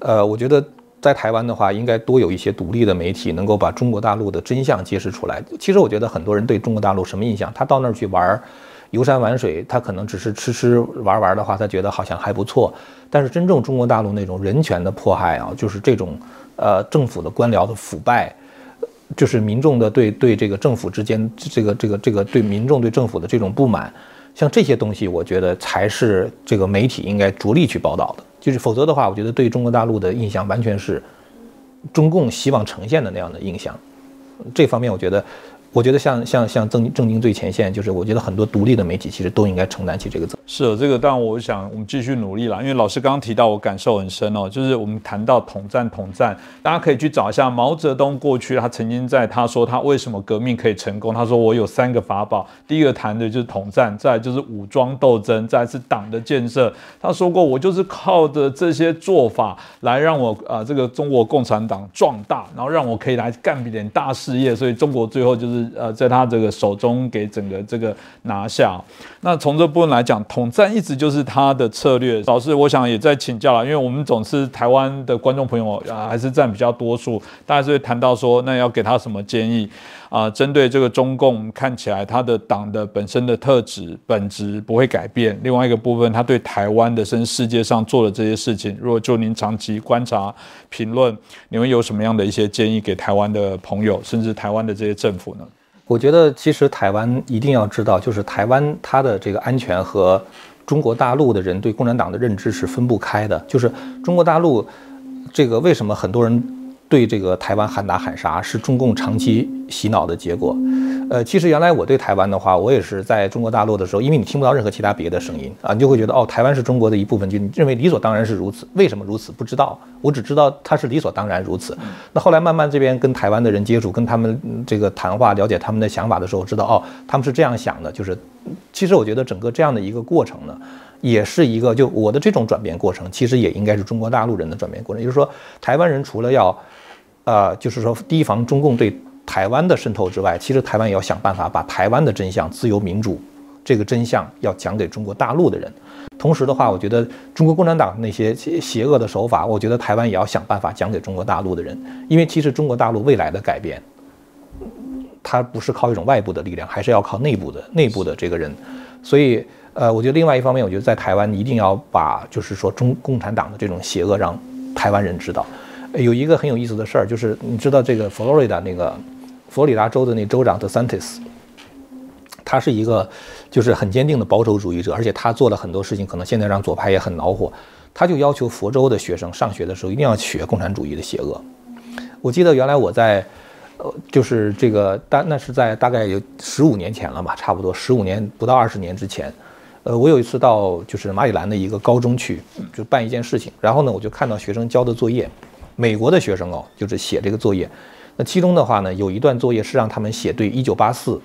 呃，我觉得在台湾的话，应该多有一些独立的媒体，能够把中国大陆的真相揭示出来。其实我觉得很多人对中国大陆什么印象？他到那儿去玩儿。游山玩水，他可能只是吃吃玩玩的话，他觉得好像还不错。但是真正中国大陆那种人权的迫害啊，就是这种，呃，政府的官僚的腐败，就是民众的对对这个政府之间这个这个这个对民众对政府的这种不满，像这些东西，我觉得才是这个媒体应该着力去报道的。就是否则的话，我觉得对中国大陆的印象完全是中共希望呈现的那样的印象。这方面，我觉得。我觉得像像像正正经最前线，就是我觉得很多独立的媒体其实都应该承担起这个责任。是这个，但我想我们继续努力了。因为老师刚刚提到，我感受很深哦，就是我们谈到统战统战，大家可以去找一下毛泽东过去他曾经在他说他为什么革命可以成功，他说我有三个法宝，第一个谈的就是统战，再就是武装斗争，再是党的建设。他说过，我就是靠着这些做法来让我啊这个中国共产党壮大，然后让我可以来干一点大事业。所以中国最后就是。呃，在他这个手中给整个这个拿下。那从这部分来讲，统战一直就是他的策略。老师，我想也在请教了，因为我们总是台湾的观众朋友啊，还是占比较多数，大家是会谈到说，那要给他什么建议啊？针对这个中共，看起来他的党的本身的特质本质不会改变。另外一个部分，他对台湾的甚至世界上做的这些事情，如果就您长期观察评论，你们有什么样的一些建议给台湾的朋友，甚至台湾的这些政府呢？我觉得其实台湾一定要知道，就是台湾它的这个安全和中国大陆的人对共产党的认知是分不开的。就是中国大陆这个为什么很多人？对这个台湾喊打喊杀是中共长期洗脑的结果，呃，其实原来我对台湾的话，我也是在中国大陆的时候，因为你听不到任何其他别的声音啊，你就会觉得哦，台湾是中国的一部分，就你认为理所当然是如此。为什么如此？不知道，我只知道它是理所当然如此。那后来慢慢这边跟台湾的人接触，跟他们这个谈话，了解他们的想法的时候，知道哦，他们是这样想的。就是，其实我觉得整个这样的一个过程呢，也是一个就我的这种转变过程，其实也应该是中国大陆人的转变过程。也就是说，台湾人除了要呃，就是说，提防中共对台湾的渗透之外，其实台湾也要想办法把台湾的真相、自由民主这个真相要讲给中国大陆的人。同时的话，我觉得中国共产党那些邪恶的手法，我觉得台湾也要想办法讲给中国大陆的人。因为其实中国大陆未来的改变，它不是靠一种外部的力量，还是要靠内部的内部的这个人。所以，呃，我觉得另外一方面，我觉得在台湾一定要把就是说中共产党的这种邪恶让台湾人知道。有一个很有意思的事儿，就是你知道这个佛罗里达那个佛罗里达州的那州长 DeSantis，他是一个就是很坚定的保守主义者，而且他做了很多事情，可能现在让左派也很恼火。他就要求佛州的学生上学的时候一定要学共产主义的邪恶。我记得原来我在呃，就是这个大那是在大概有十五年前了吧，差不多十五年不到二十年之前，呃，我有一次到就是马里兰的一个高中去，就办一件事情，然后呢，我就看到学生交的作业。美国的学生哦，就是写这个作业。那其中的话呢，有一段作业是让他们写对一九八四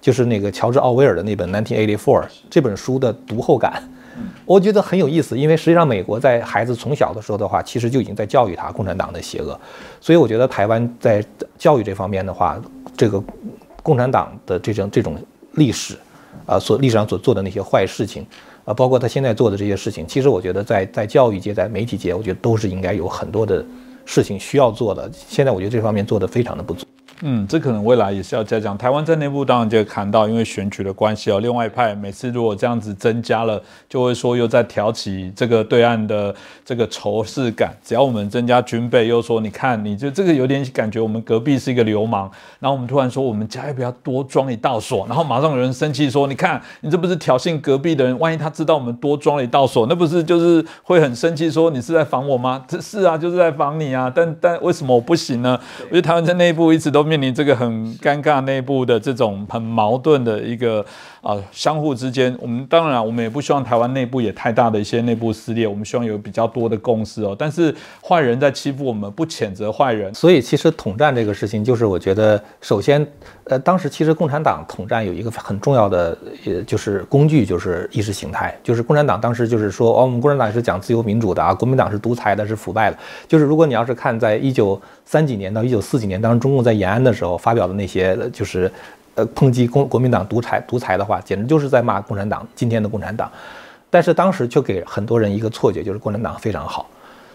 就是那个乔治奥威尔的那本《1984》这本书的读后感，我觉得很有意思，因为实际上美国在孩子从小的时候的话，其实就已经在教育他共产党的邪恶，所以我觉得台湾在教育这方面的话，这个共产党的这种这种历史，啊，所历史上所做的那些坏事情，啊，包括他现在做的这些事情，其实我觉得在在教育界、在媒体界，我觉得都是应该有很多的事情需要做的。现在我觉得这方面做的非常的不足。嗯，这可能未来也是要加强。台湾在内部当然就看到，因为选举的关系哦，另外一派每次如果这样子增加了，就会说又在挑起这个对岸的这个仇视感。只要我们增加军备，又说你看，你就这个有点感觉我们隔壁是一个流氓，然后我们突然说我们家要不要多装一道锁，然后马上有人生气说，你看你这不是挑衅隔壁的人？万一他知道我们多装了一道锁，那不是就是会很生气说你是在防我吗？这是啊，就是在防你啊。但但为什么我不行呢？我觉得台湾在内部一直都面临这个很尴尬内部的这种很矛盾的一个啊，相互之间，我们当然我们也不希望台湾内部也太大的一些内部撕裂，我们希望有比较多的共识哦。但是坏人在欺负我们，不谴责坏人，所以其实统战这个事情，就是我觉得首先，呃，当时其实共产党统战有一个很重要的，呃，就是工具，就是意识形态，就是共产党当时就是说，哦，我们共产党是讲自由民主的啊，国民党是独裁的，是腐败的。就是如果你要是看在一九三几年到一九四几年，当时中共在延安的时候发表的那些，就是呃抨击共国民党独裁独裁的话，简直就是在骂共产党今天的共产党。但是当时却给很多人一个错觉，就是共产党非常好。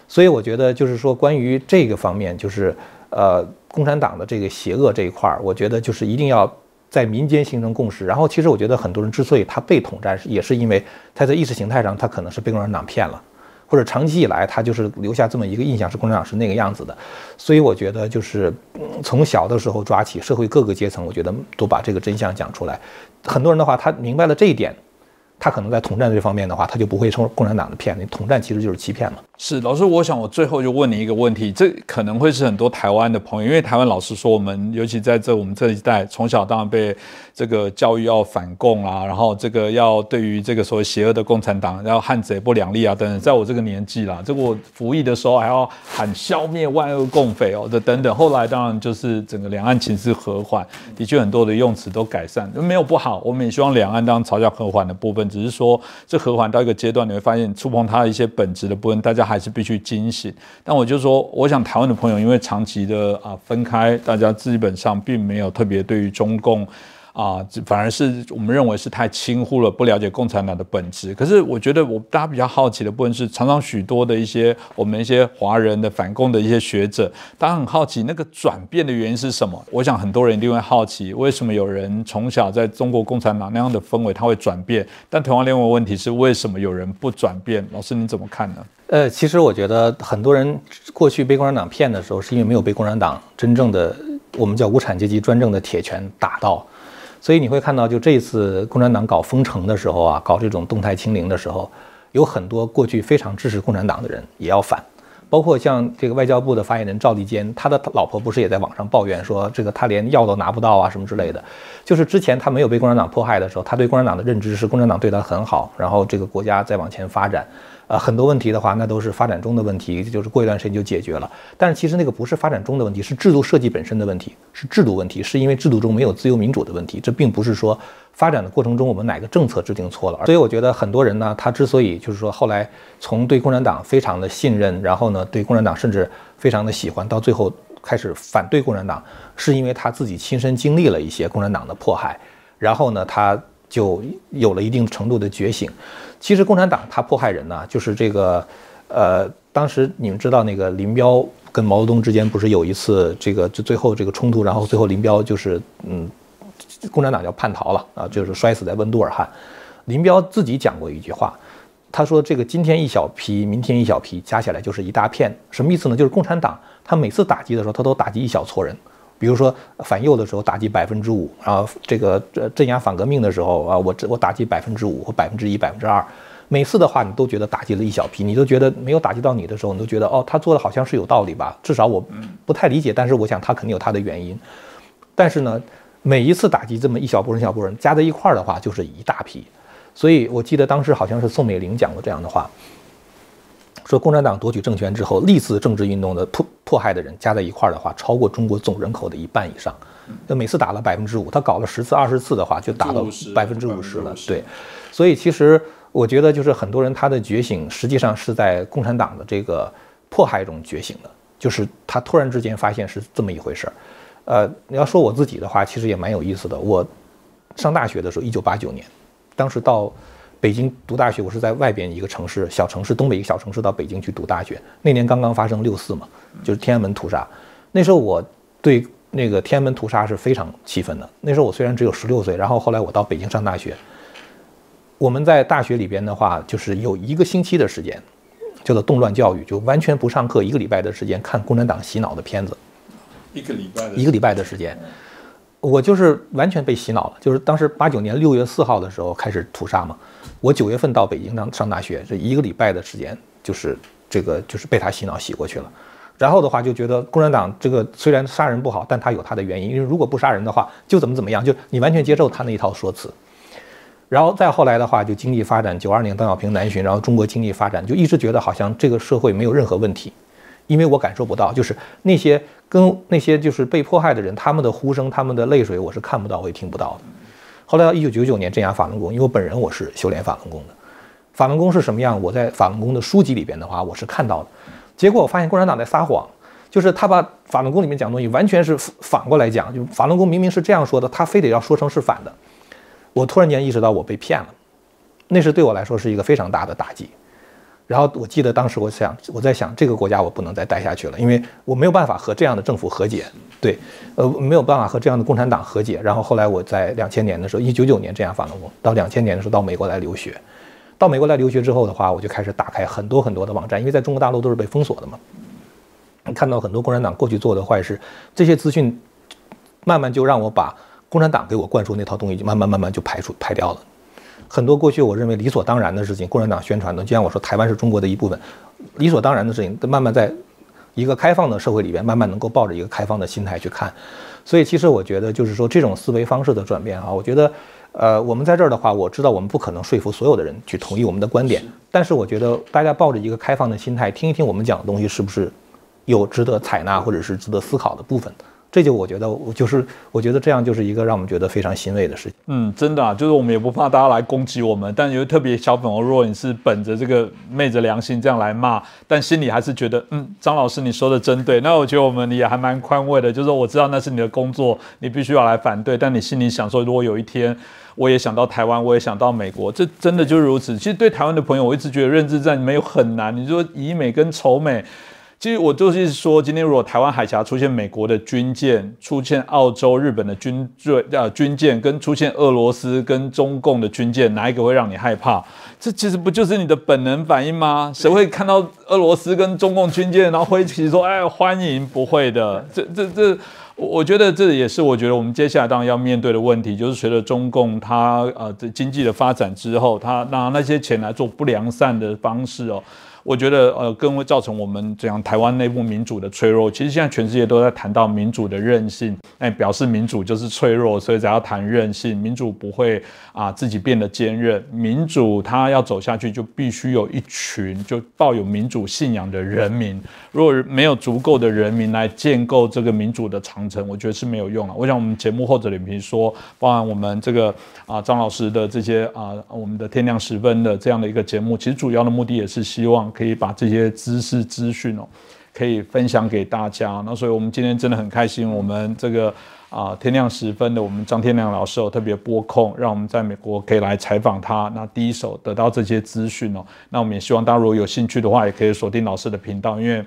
所以我觉得就是说，关于这个方面，就是呃共产党的这个邪恶这一块儿，我觉得就是一定要在民间形成共识。然后其实我觉得很多人之所以他被统战，也是因为他在意识形态上他可能是被共产党骗了。或者长期以来，他就是留下这么一个印象，是共产党是那个样子的，所以我觉得就是从小的时候抓起，社会各个阶层，我觉得都把这个真相讲出来。很多人的话，他明白了这一点，他可能在统战这方面的话，他就不会受共产党的骗。你统战其实就是欺骗嘛。是老师，我想我最后就问你一个问题，这可能会是很多台湾的朋友，因为台湾老师说，我们尤其在这我们这一代，从小当然被这个教育要反共啊，然后这个要对于这个所谓邪恶的共产党，然后汉贼不两立啊等等，在我这个年纪啦，这个我服役的时候还要喊消灭万恶共匪哦，这等等。后来当然就是整个两岸情势和缓，的确很多的用词都改善，没有不好。我们也希望两岸当朝朝和缓的部分，只是说这和缓到一个阶段，你会发现触碰它的一些本质的部分，大家。还是必须惊醒，但我就说，我想台湾的朋友，因为长期的啊分开，大家基本上并没有特别对于中共。啊，反而是我们认为是太轻忽了，不了解共产党的本质。可是我觉得，我大家比较好奇的部分是，常常许多的一些我们一些华人的反共的一些学者，大家很好奇那个转变的原因是什么。我想很多人一定会好奇，为什么有人从小在中国共产党那样的氛围他会转变？但同样另外一个问题是，为什么有人不转变？老师你怎么看呢？呃，其实我觉得很多人过去被共产党骗的时候，是因为没有被共产党真正的我们叫无产阶级专政的铁拳打到。所以你会看到，就这一次共产党搞封城的时候啊，搞这种动态清零的时候，有很多过去非常支持共产党的人也要反，包括像这个外交部的发言人赵立坚，他的老婆不是也在网上抱怨说，这个他连药都拿不到啊什么之类的。就是之前他没有被共产党迫害的时候，他对共产党的认知是共产党对他很好，然后这个国家在往前发展。呃，很多问题的话，那都是发展中的问题，就是过一段时间就解决了。但是其实那个不是发展中的问题，是制度设计本身的问题，是制度问题，是因为制度中没有自由民主的问题。这并不是说发展的过程中我们哪个政策制定错了。所以我觉得很多人呢，他之所以就是说后来从对共产党非常的信任，然后呢对共产党甚至非常的喜欢，到最后开始反对共产党，是因为他自己亲身经历了一些共产党的迫害，然后呢他就有了一定程度的觉醒。其实共产党他迫害人呢，就是这个，呃，当时你们知道那个林彪跟毛泽东之间不是有一次这个就最后这个冲突，然后最后林彪就是嗯，共产党叫叛逃了啊，就是摔死在温都尔汗。林彪自己讲过一句话，他说这个今天一小批，明天一小批，加起来就是一大片，什么意思呢？就是共产党他每次打击的时候，他都打击一小撮人。比如说反右的时候打击百分之五，然后这个镇压反革命的时候啊，我我打击百分之五或百分之一、百分之二，每次的话你都觉得打击了一小批，你都觉得没有打击到你的时候，你都觉得哦，他做的好像是有道理吧？至少我不太理解，但是我想他肯定有他的原因。但是呢，每一次打击这么一小波人、小波人加在一块儿的话，就是一大批。所以我记得当时好像是宋美龄讲过这样的话。说共产党夺取政权之后，历次政治运动的迫迫害的人加在一块儿的话，超过中国总人口的一半以上。那每次打了百分之五，他搞了十次、二十次的话，就打到百分之五十了。对，所以其实我觉得就是很多人他的觉醒，实际上是在共产党的这个迫害中觉醒的，就是他突然之间发现是这么一回事儿。呃，你要说我自己的话，其实也蛮有意思的。我上大学的时候，一九八九年，当时到。北京读大学，我是在外边一个城市，小城市，东北一个小城市，到北京去读大学。那年刚刚发生六四嘛，就是天安门屠杀。那时候我对那个天安门屠杀是非常气愤的。那时候我虽然只有十六岁，然后后来我到北京上大学。我们在大学里边的话，就是有一个星期的时间，叫做动乱教育，就完全不上课，一个礼拜的时间看共产党洗脑的片子。一个礼拜的一个礼拜的时间。我就是完全被洗脑了，就是当时八九年六月四号的时候开始屠杀嘛，我九月份到北京上上大学，这一个礼拜的时间就是这个就是被他洗脑洗过去了，然后的话就觉得共产党这个虽然杀人不好，但他有他的原因，因为如果不杀人的话就怎么怎么样，就你完全接受他那一套说辞，然后再后来的话就经济发展，九二年邓小平南巡，然后中国经济发展就一直觉得好像这个社会没有任何问题。因为我感受不到，就是那些跟那些就是被迫害的人，他们的呼声、他们的泪水，我是看不到，我也听不到的。后来到一九九九年镇压法轮功，因为我本人我是修炼法轮功的，法轮功是什么样？我在法轮功的书籍里边的话，我是看到的。结果我发现共产党在撒谎，就是他把法轮功里面讲的东西完全是反过来讲，就法轮功明明是这样说的，他非得要说成是反的。我突然间意识到我被骗了，那是对我来说是一个非常大的打击。然后我记得当时我想，我在想这个国家我不能再待下去了，因为我没有办法和这样的政府和解，对，呃，没有办法和这样的共产党和解。然后后来我在两千年的时候，一九九年这样法轮功，到两千年的时候到美国来留学，到美国来留学之后的话，我就开始打开很多很多的网站，因为在中国大陆都是被封锁的嘛，看到很多共产党过去做的坏事，这些资讯慢慢就让我把共产党给我灌输那套东西就慢慢慢慢就排除排掉了。很多过去我认为理所当然的事情，共产党宣传的，就像我说台湾是中国的一部分，理所当然的事情，慢慢在一个开放的社会里边，慢慢能够抱着一个开放的心态去看。所以其实我觉得，就是说这种思维方式的转变啊，我觉得，呃，我们在这儿的话，我知道我们不可能说服所有的人去同意我们的观点，但是我觉得大家抱着一个开放的心态，听一听我们讲的东西，是不是有值得采纳或者是值得思考的部分。这就我觉得，我就是我觉得这样就是一个让我们觉得非常欣慰的事情。嗯，真的啊，就是我们也不怕大家来攻击我们，但有特别小粉红，如果你是本着这个昧着良心这样来骂，但心里还是觉得，嗯，张老师你说的真对，那我觉得我们也还蛮宽慰的。就是我知道那是你的工作，你必须要来反对，但你心里想说，如果有一天我也想到台湾，我也想到美国，这真的就是如此。其实对台湾的朋友，我一直觉得认知战没有很难。你说以美跟仇美。其实我就是说，今天如果台湾海峡出现美国的军舰，出现澳洲、日本的军队呃军舰，跟出现俄罗斯跟中共的军舰，哪一个会让你害怕？这其实不就是你的本能反应吗？谁会看到俄罗斯跟中共军舰，然后挥旗说“哎，欢迎”？不会的。这这这，我觉得这也是我觉得我们接下来当然要面对的问题，就是随着中共它呃这经济的发展之后，它拿那些钱来做不良善的方式哦。我觉得呃更会造成我们这样台湾内部民主的脆弱。其实现在全世界都在谈到民主的韧性，哎，表示民主就是脆弱，所以才要谈韧性。民主不会啊自己变得坚韧，民主它要走下去就必须有一群就抱有民主信仰的人民。如果没有足够的人民来建构这个民主的长城，我觉得是没有用啊。我想我们节目后者脸皮说，包含我们这个啊张老师的这些啊我们的天亮时分的这样的一个节目，其实主要的目的也是希望。可以把这些知识资讯哦，可以分享给大家。那所以我们今天真的很开心，我们这个啊天亮时分的我们张天亮老师哦特别拨空，让我们在美国可以来采访他，那第一手得到这些资讯哦。那我们也希望大家如果有兴趣的话，也可以锁定老师的频道，因为。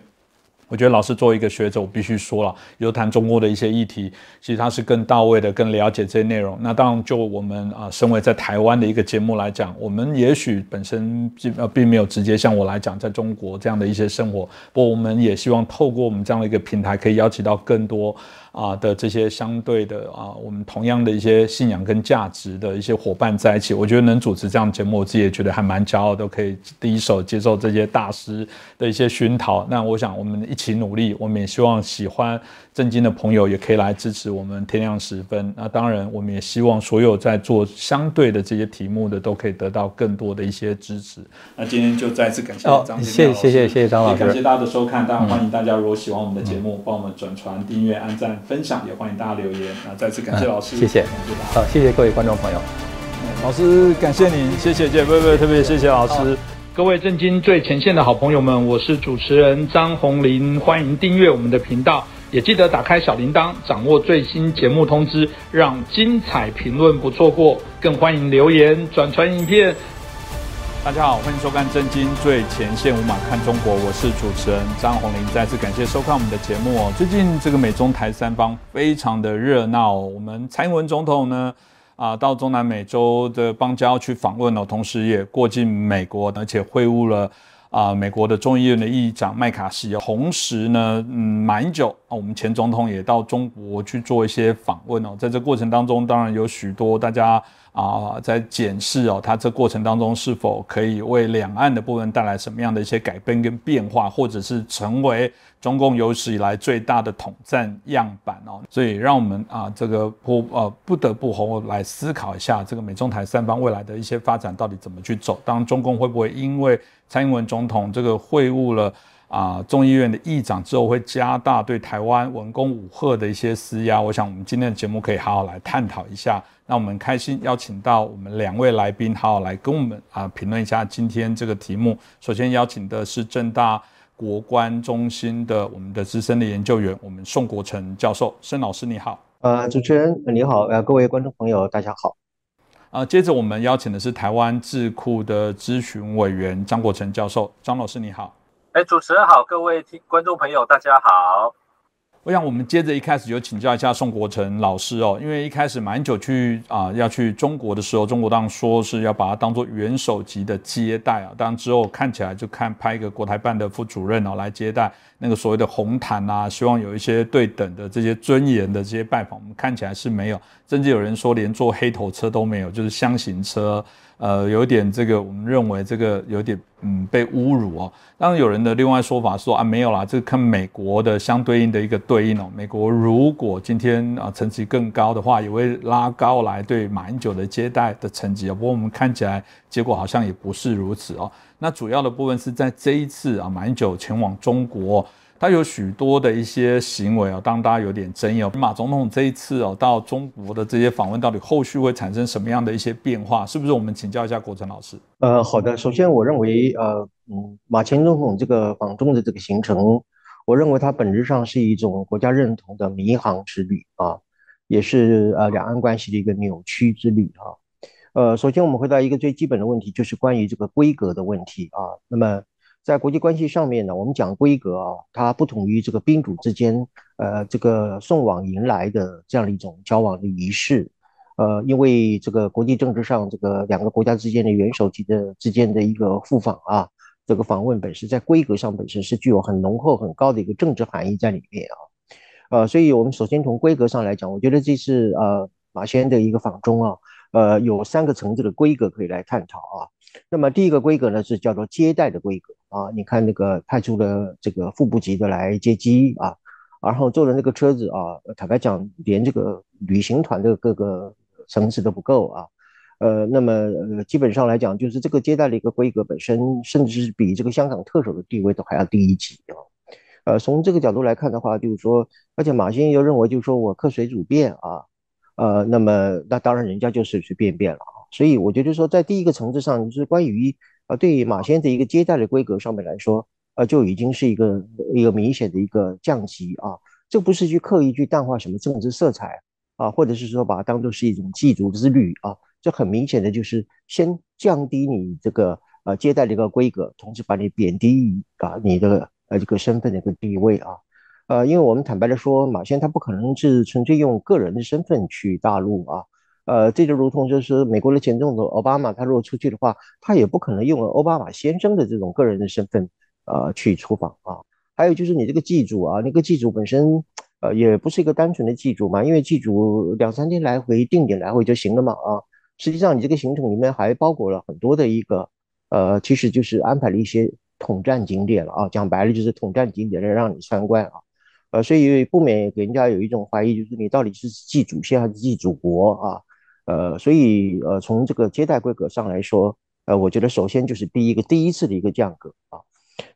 我觉得老师作为一个学者，我必须说了，有谈中国的一些议题，其实他是更到位的，更了解这些内容。那当然，就我们啊，身为在台湾的一个节目来讲，我们也许本身并呃并没有直接像我来讲，在中国这样的一些生活，不过我们也希望透过我们这样的一个平台，可以邀请到更多。啊的这些相对的啊，我们同样的一些信仰跟价值的一些伙伴在一起，我觉得能主持这样节目，我自己也觉得还蛮骄傲，都可以第一手接受这些大师的一些熏陶。那我想我们一。起努力。我们也希望喜欢正经的朋友也可以来支持我们天亮时分。那当然，我们也希望所有在做相对的这些题目的都可以得到更多的一些支持。那今天就再次感谢张谢谢谢谢张老师，感谢大家的收看。当然欢迎大家如果喜欢我们的节目，帮我们转传、订阅、按赞、分享，也欢迎大家留言。那再次感谢老师，谢谢，好，谢谢各位观众朋友。老师，感谢您，谢谢，谢，不不，特别谢谢老师。各位震惊最前线的好朋友们，我是主持人张宏林，欢迎订阅我们的频道，也记得打开小铃铛，掌握最新节目通知，让精彩评论不错过。更欢迎留言转传影片。大家好，欢迎收看《震惊最前线》，无马看中国，我是主持人张宏林，再次感谢收看我们的节目哦。最近这个美中台三方非常的热闹，我们蔡英文总统呢？啊，到中南美洲的邦交去访问了，同时也过境美国，而且会晤了啊美国的众议院的议长麦卡锡。同时呢，嗯，马英九啊，我们前总统也到中国去做一些访问哦。在这过程当中，当然有许多大家。啊，在检视哦，它这过程当中是否可以为两岸的部分带来什么样的一些改变跟变化，或者是成为中共有史以来最大的统战样板哦？所以让我们啊，这个不呃不得不我来思考一下，这个美中台三方未来的一些发展到底怎么去走？当中共会不会因为蔡英文总统这个会晤了？啊，众议院的议长之后会加大对台湾文攻武赫的一些施压，我想我们今天的节目可以好好来探讨一下。那我们开心邀请到我们两位来宾，好好来跟我们啊评论一下今天这个题目。首先邀请的是正大国关中心的我们的资深的研究员，我们宋国成教授，申老师你好。呃，主持人你好，呃，各位观众朋友大家好。呃，接着我们邀请的是台湾智库的咨询委员张国成教授，张老师你好。哎，主持人好，各位听观众朋友，大家好。我想我们接着一开始就请教一下宋国成老师哦，因为一开始蛮久去啊要去中国的时候，中国当说是要把它当做元首级的接待啊，当然之后看起来就看派一个国台办的副主任哦来接待。那个所谓的红毯啊，希望有一些对等的这些尊严的这些拜访，我们看起来是没有，甚至有人说连坐黑头车都没有，就是箱型车。呃，有点这个，我们认为这个有点嗯被侮辱哦。当然有人的另外说法说啊，没有啦，这个看美国的相对应的一个对应哦。美国如果今天啊层级更高的话，也会拉高来对马英九的接待的层级啊。不过我们看起来结果好像也不是如此哦。那主要的部分是在这一次啊，马英九前往中国。他有许多的一些行为啊，当大家有点争议哦。马总统这一次哦到中国的这些访问，到底后续会产生什么样的一些变化？是不是我们请教一下国成老师？呃，好的。首先，我认为呃嗯，马前总统这个访中的这个行程，我认为它本质上是一种国家认同的迷航之旅啊，也是呃两岸关系的一个扭曲之旅啊。呃，首先我们回答一个最基本的问题，就是关于这个规格的问题啊。那么。在国际关系上面呢，我们讲规格啊，它不同于这个宾主之间，呃，这个送往迎来的这样的一种交往的仪式，呃，因为这个国际政治上，这个两个国家之间的元首级的之间的一个互访啊，这个访问本身在规格上本身是具有很浓厚很高的一个政治含义在里面啊，呃，所以我们首先从规格上来讲，我觉得这是呃马先的一个访中啊，呃，有三个层次的规格可以来探讨啊。那么第一个规格呢是叫做接待的规格啊，你看那个派出了这个副部级的来接机啊，然后坐的那个车子啊，坦白讲连这个旅行团的各个层次都不够啊，呃，那么呃基本上来讲就是这个接待的一个规格本身，甚至是比这个香港特首的地位都还要低一级啊，呃，从这个角度来看的话，就是说，而且马先又认为就是说我客随主便啊，呃，那么那当然人家就随随便便了啊。所以我觉得说，在第一个层次上，就是关于呃，对于马先的一个接待的规格上面来说，呃，就已经是一个一个明显的一个降级啊。这不是去刻意去淡化什么政治色彩啊，或者是说把它当做是一种祭祖之旅啊。这很明显的就是先降低你这个呃接待的一个规格，同时把你贬低啊你的呃这个身份的一个地位啊。呃，因为我们坦白的说，马先他不可能是纯粹用个人的身份去大陆啊。呃，这就如同就是美国的前总统奥巴马，他如果出去的话，他也不可能用奥巴马先生的这种个人的身份，呃，去出访啊。还有就是你这个祭祖啊，那个祭祖本身，呃，也不是一个单纯的祭祖嘛，因为祭祖两三天来回定点来回就行了嘛啊。实际上你这个行程里面还包裹了很多的一个，呃，其实就是安排了一些统战景点了啊，讲白了就是统战景点来让你参观啊，呃，所以不免给人家有一种怀疑，就是你到底是祭祖先还是祭祖国啊？呃，所以呃，从这个接待规格上来说，呃，我觉得首先就是第一个第一次的一个降格啊。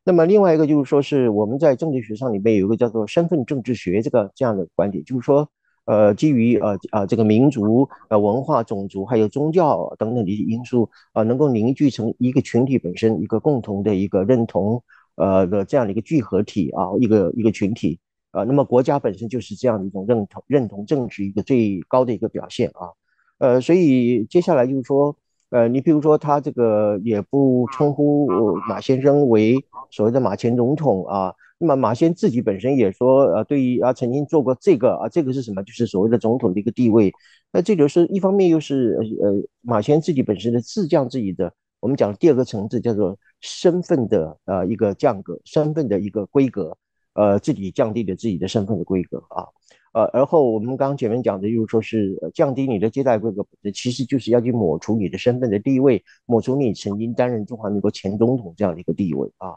那么另外一个就是说是我们在政治学上里面有一个叫做身份政治学这个这样的观点，就是说。呃，基于呃啊这个民族、呃文化、种族还有宗教等等的因素啊，能够凝聚成一个群体本身一个共同的一个认同呃的这样的一个聚合体啊，一个一个群体啊，那么国家本身就是这样的一种认同认同政治一个最高的一个表现啊，呃，所以接下来就是说，呃，你比如说他这个也不称呼马先生为所谓的马前总统啊。那么马先自己本身也说，呃，对于啊曾经做过这个啊，这个是什么？就是所谓的总统的一个地位。那这就是一方面，又是呃马先自己本身的自降自己的，我们讲第二个层次叫做身份的呃一个降格，身份的一个规格，呃自己降低了自己的身份的规格啊，呃而后我们刚刚前面讲的，就是说是降低你的接待规格，其实就是要去抹除你的身份的地位，抹除你曾经担任中华民国前总统这样的一个地位啊。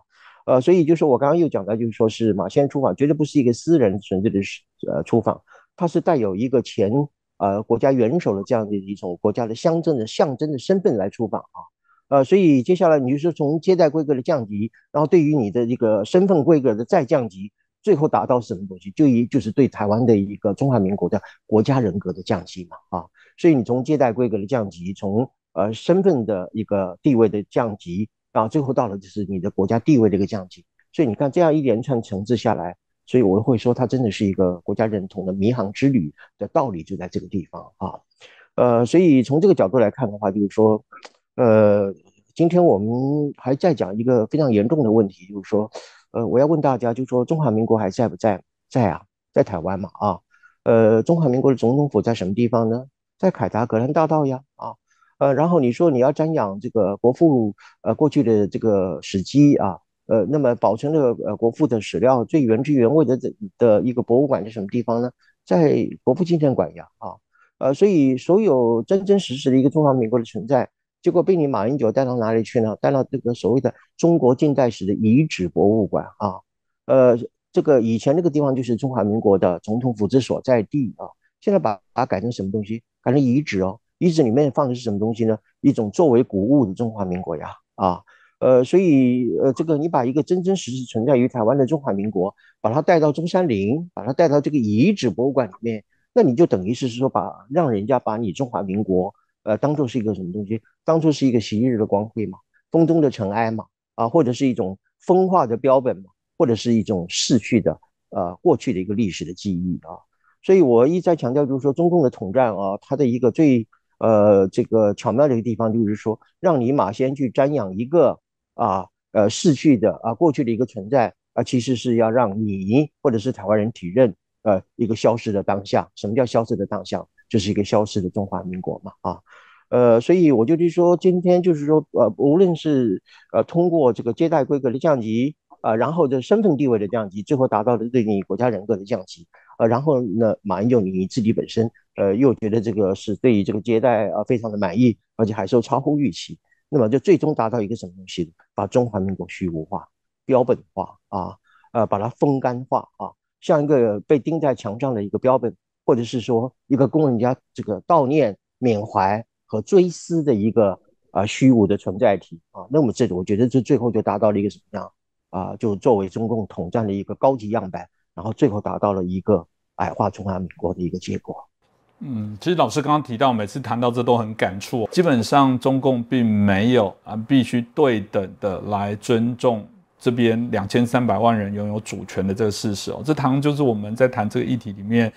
呃，所以就是我刚刚又讲到，就是说是马先出访，绝对不是一个私人纯粹的呃出访，它是带有一个前呃国家元首的这样的一种国家的象征的象征的身份来出访啊，呃，所以接下来你就说从接待规格的降级，然后对于你的一个身份规格的再降级，最后达到什么东西？就一就是对台湾的一个中华民国的国家人格的降级嘛啊，所以你从接待规格的降级，从呃身份的一个地位的降级。啊，最后到了就是你的国家地位的一个降级，所以你看这样一连串层次下来，所以我会说它真的是一个国家认同的迷航之旅的道理就在这个地方啊，呃，所以从这个角度来看的话，就是说，呃，今天我们还在讲一个非常严重的问题，就是说，呃，我要问大家，就是说中华民国还在不在？在啊，在台湾嘛啊，呃，中华民国的总统府在什么地方呢？在凯达格兰大道呀啊。呃，然后你说你要瞻仰这个国父呃过去的这个史迹啊，呃，那么保存了呃国父的史料最原汁原味的的的一个博物馆在什么地方呢？在国父纪念馆呀，啊，呃，所以所有真真实实的一个中华民国的存在，结果被你马英九带到哪里去呢？带到这个所谓的中国近代史的遗址博物馆啊，呃，这个以前那个地方就是中华民国的总统府之所在地啊，现在把它改成什么东西？改成遗址哦。遗址里面放的是什么东西呢？一种作为古物的中华民国呀，啊，呃，所以呃，这个你把一个真真实实存在于台湾的中华民国，把它带到中山陵，把它带到这个遗址博物馆里面，那你就等于是说把让人家把你中华民国，呃，当做是一个什么东西？当做是一个昔日的光辉嘛，风中的尘埃嘛，啊，或者是一种风化的标本嘛，或者是一种逝去的呃过去的一个历史的记忆啊。所以我一再强调，就是说中共的统战啊，它的一个最呃，这个巧妙的一个地方就是说，让你马先去瞻仰一个啊，呃，逝去的啊，过去的一个存在啊，其实是要让你或者是台湾人体认，呃，一个消失的当下。什么叫消失的当下？就是一个消失的中华民国嘛，啊，呃，所以我就是说，今天就是说，呃，无论是呃通过这个接待规格的降级啊，然后的身份地位的降级，最后达到的对你国家人格的降级啊，然后呢，马英九你自己本身。呃，又觉得这个是对于这个接待啊非常的满意，而且还说超乎预期，那么就最终达到一个什么东西？把中华民国虚无化、标本化啊，呃，把它风干化啊，像一个被钉在墙上的一个标本，或者是说一个供人家这个悼念、缅怀和追思的一个啊虚无的存在体啊。那么这我觉得这最后就达到了一个什么样啊？就作为中共统战的一个高级样板，然后最后达到了一个矮化中华民国的一个结果。嗯，其实老师刚刚提到，每次谈到这都很感触。基本上中共并没有啊，必须对等的来尊重这边两千三百万人拥有主权的这个事实哦。这堂就是我们在谈这个议题里面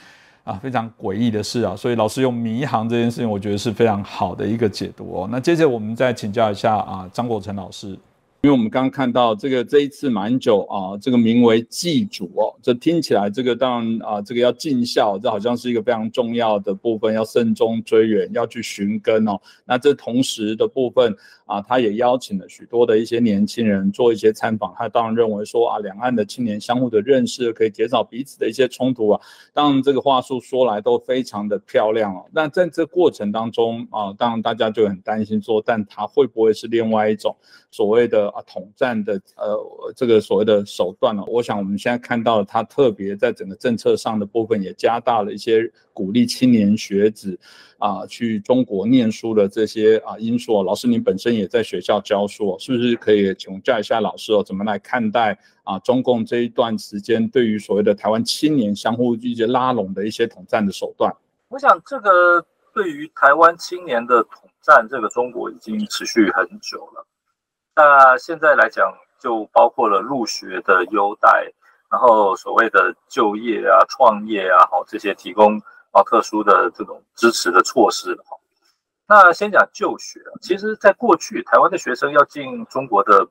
啊非常诡异的事啊。所以老师用迷航这件事情，我觉得是非常好的一个解读哦。那接着我们再请教一下啊张国成老师，因为我们刚刚看到这个这一次马英九啊，这个名为祭祖哦，这听起来这个当然啊，这个要尽孝，这好像是一个非常重要的部分，要慎终追远，要去寻根哦。那这同时的部分啊，他也邀请了许多的一些年轻人做一些参访，他当然认为说啊，两岸的青年相互的认识可以减少彼此的一些冲突啊。当然这个话术说来都非常的漂亮哦。那在这过程当中啊，当然大家就很担心说，但他会不会是另外一种所谓的啊统战的呃这个所谓的手段呢？我想我们现在看到了，他特别在整个政策上的部分也加大了一些鼓励青年学子啊去中国念书的这些啊因素。老师，您本身也在学校教书，哦是不是可以请教一下老师哦，怎么来看待啊中共这一段时间对于所谓的台湾青年相互一些拉拢的一些统战的手段？我想这个对于台湾青年的统战，这个中国已经持续很久了。那现在来讲。就包括了入学的优待，然后所谓的就业啊、创业啊，好这些提供啊特殊的这种支持的措施哈。那先讲就学，其实在过去台湾的学生要进中国的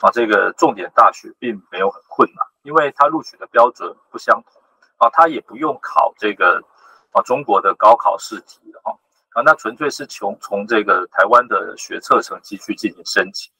啊这个重点大学，并没有很困难，因为他录取的标准不相同啊，他也不用考这个啊中国的高考试题哈啊，那纯粹是从从这个台湾的学测成绩去进行申请。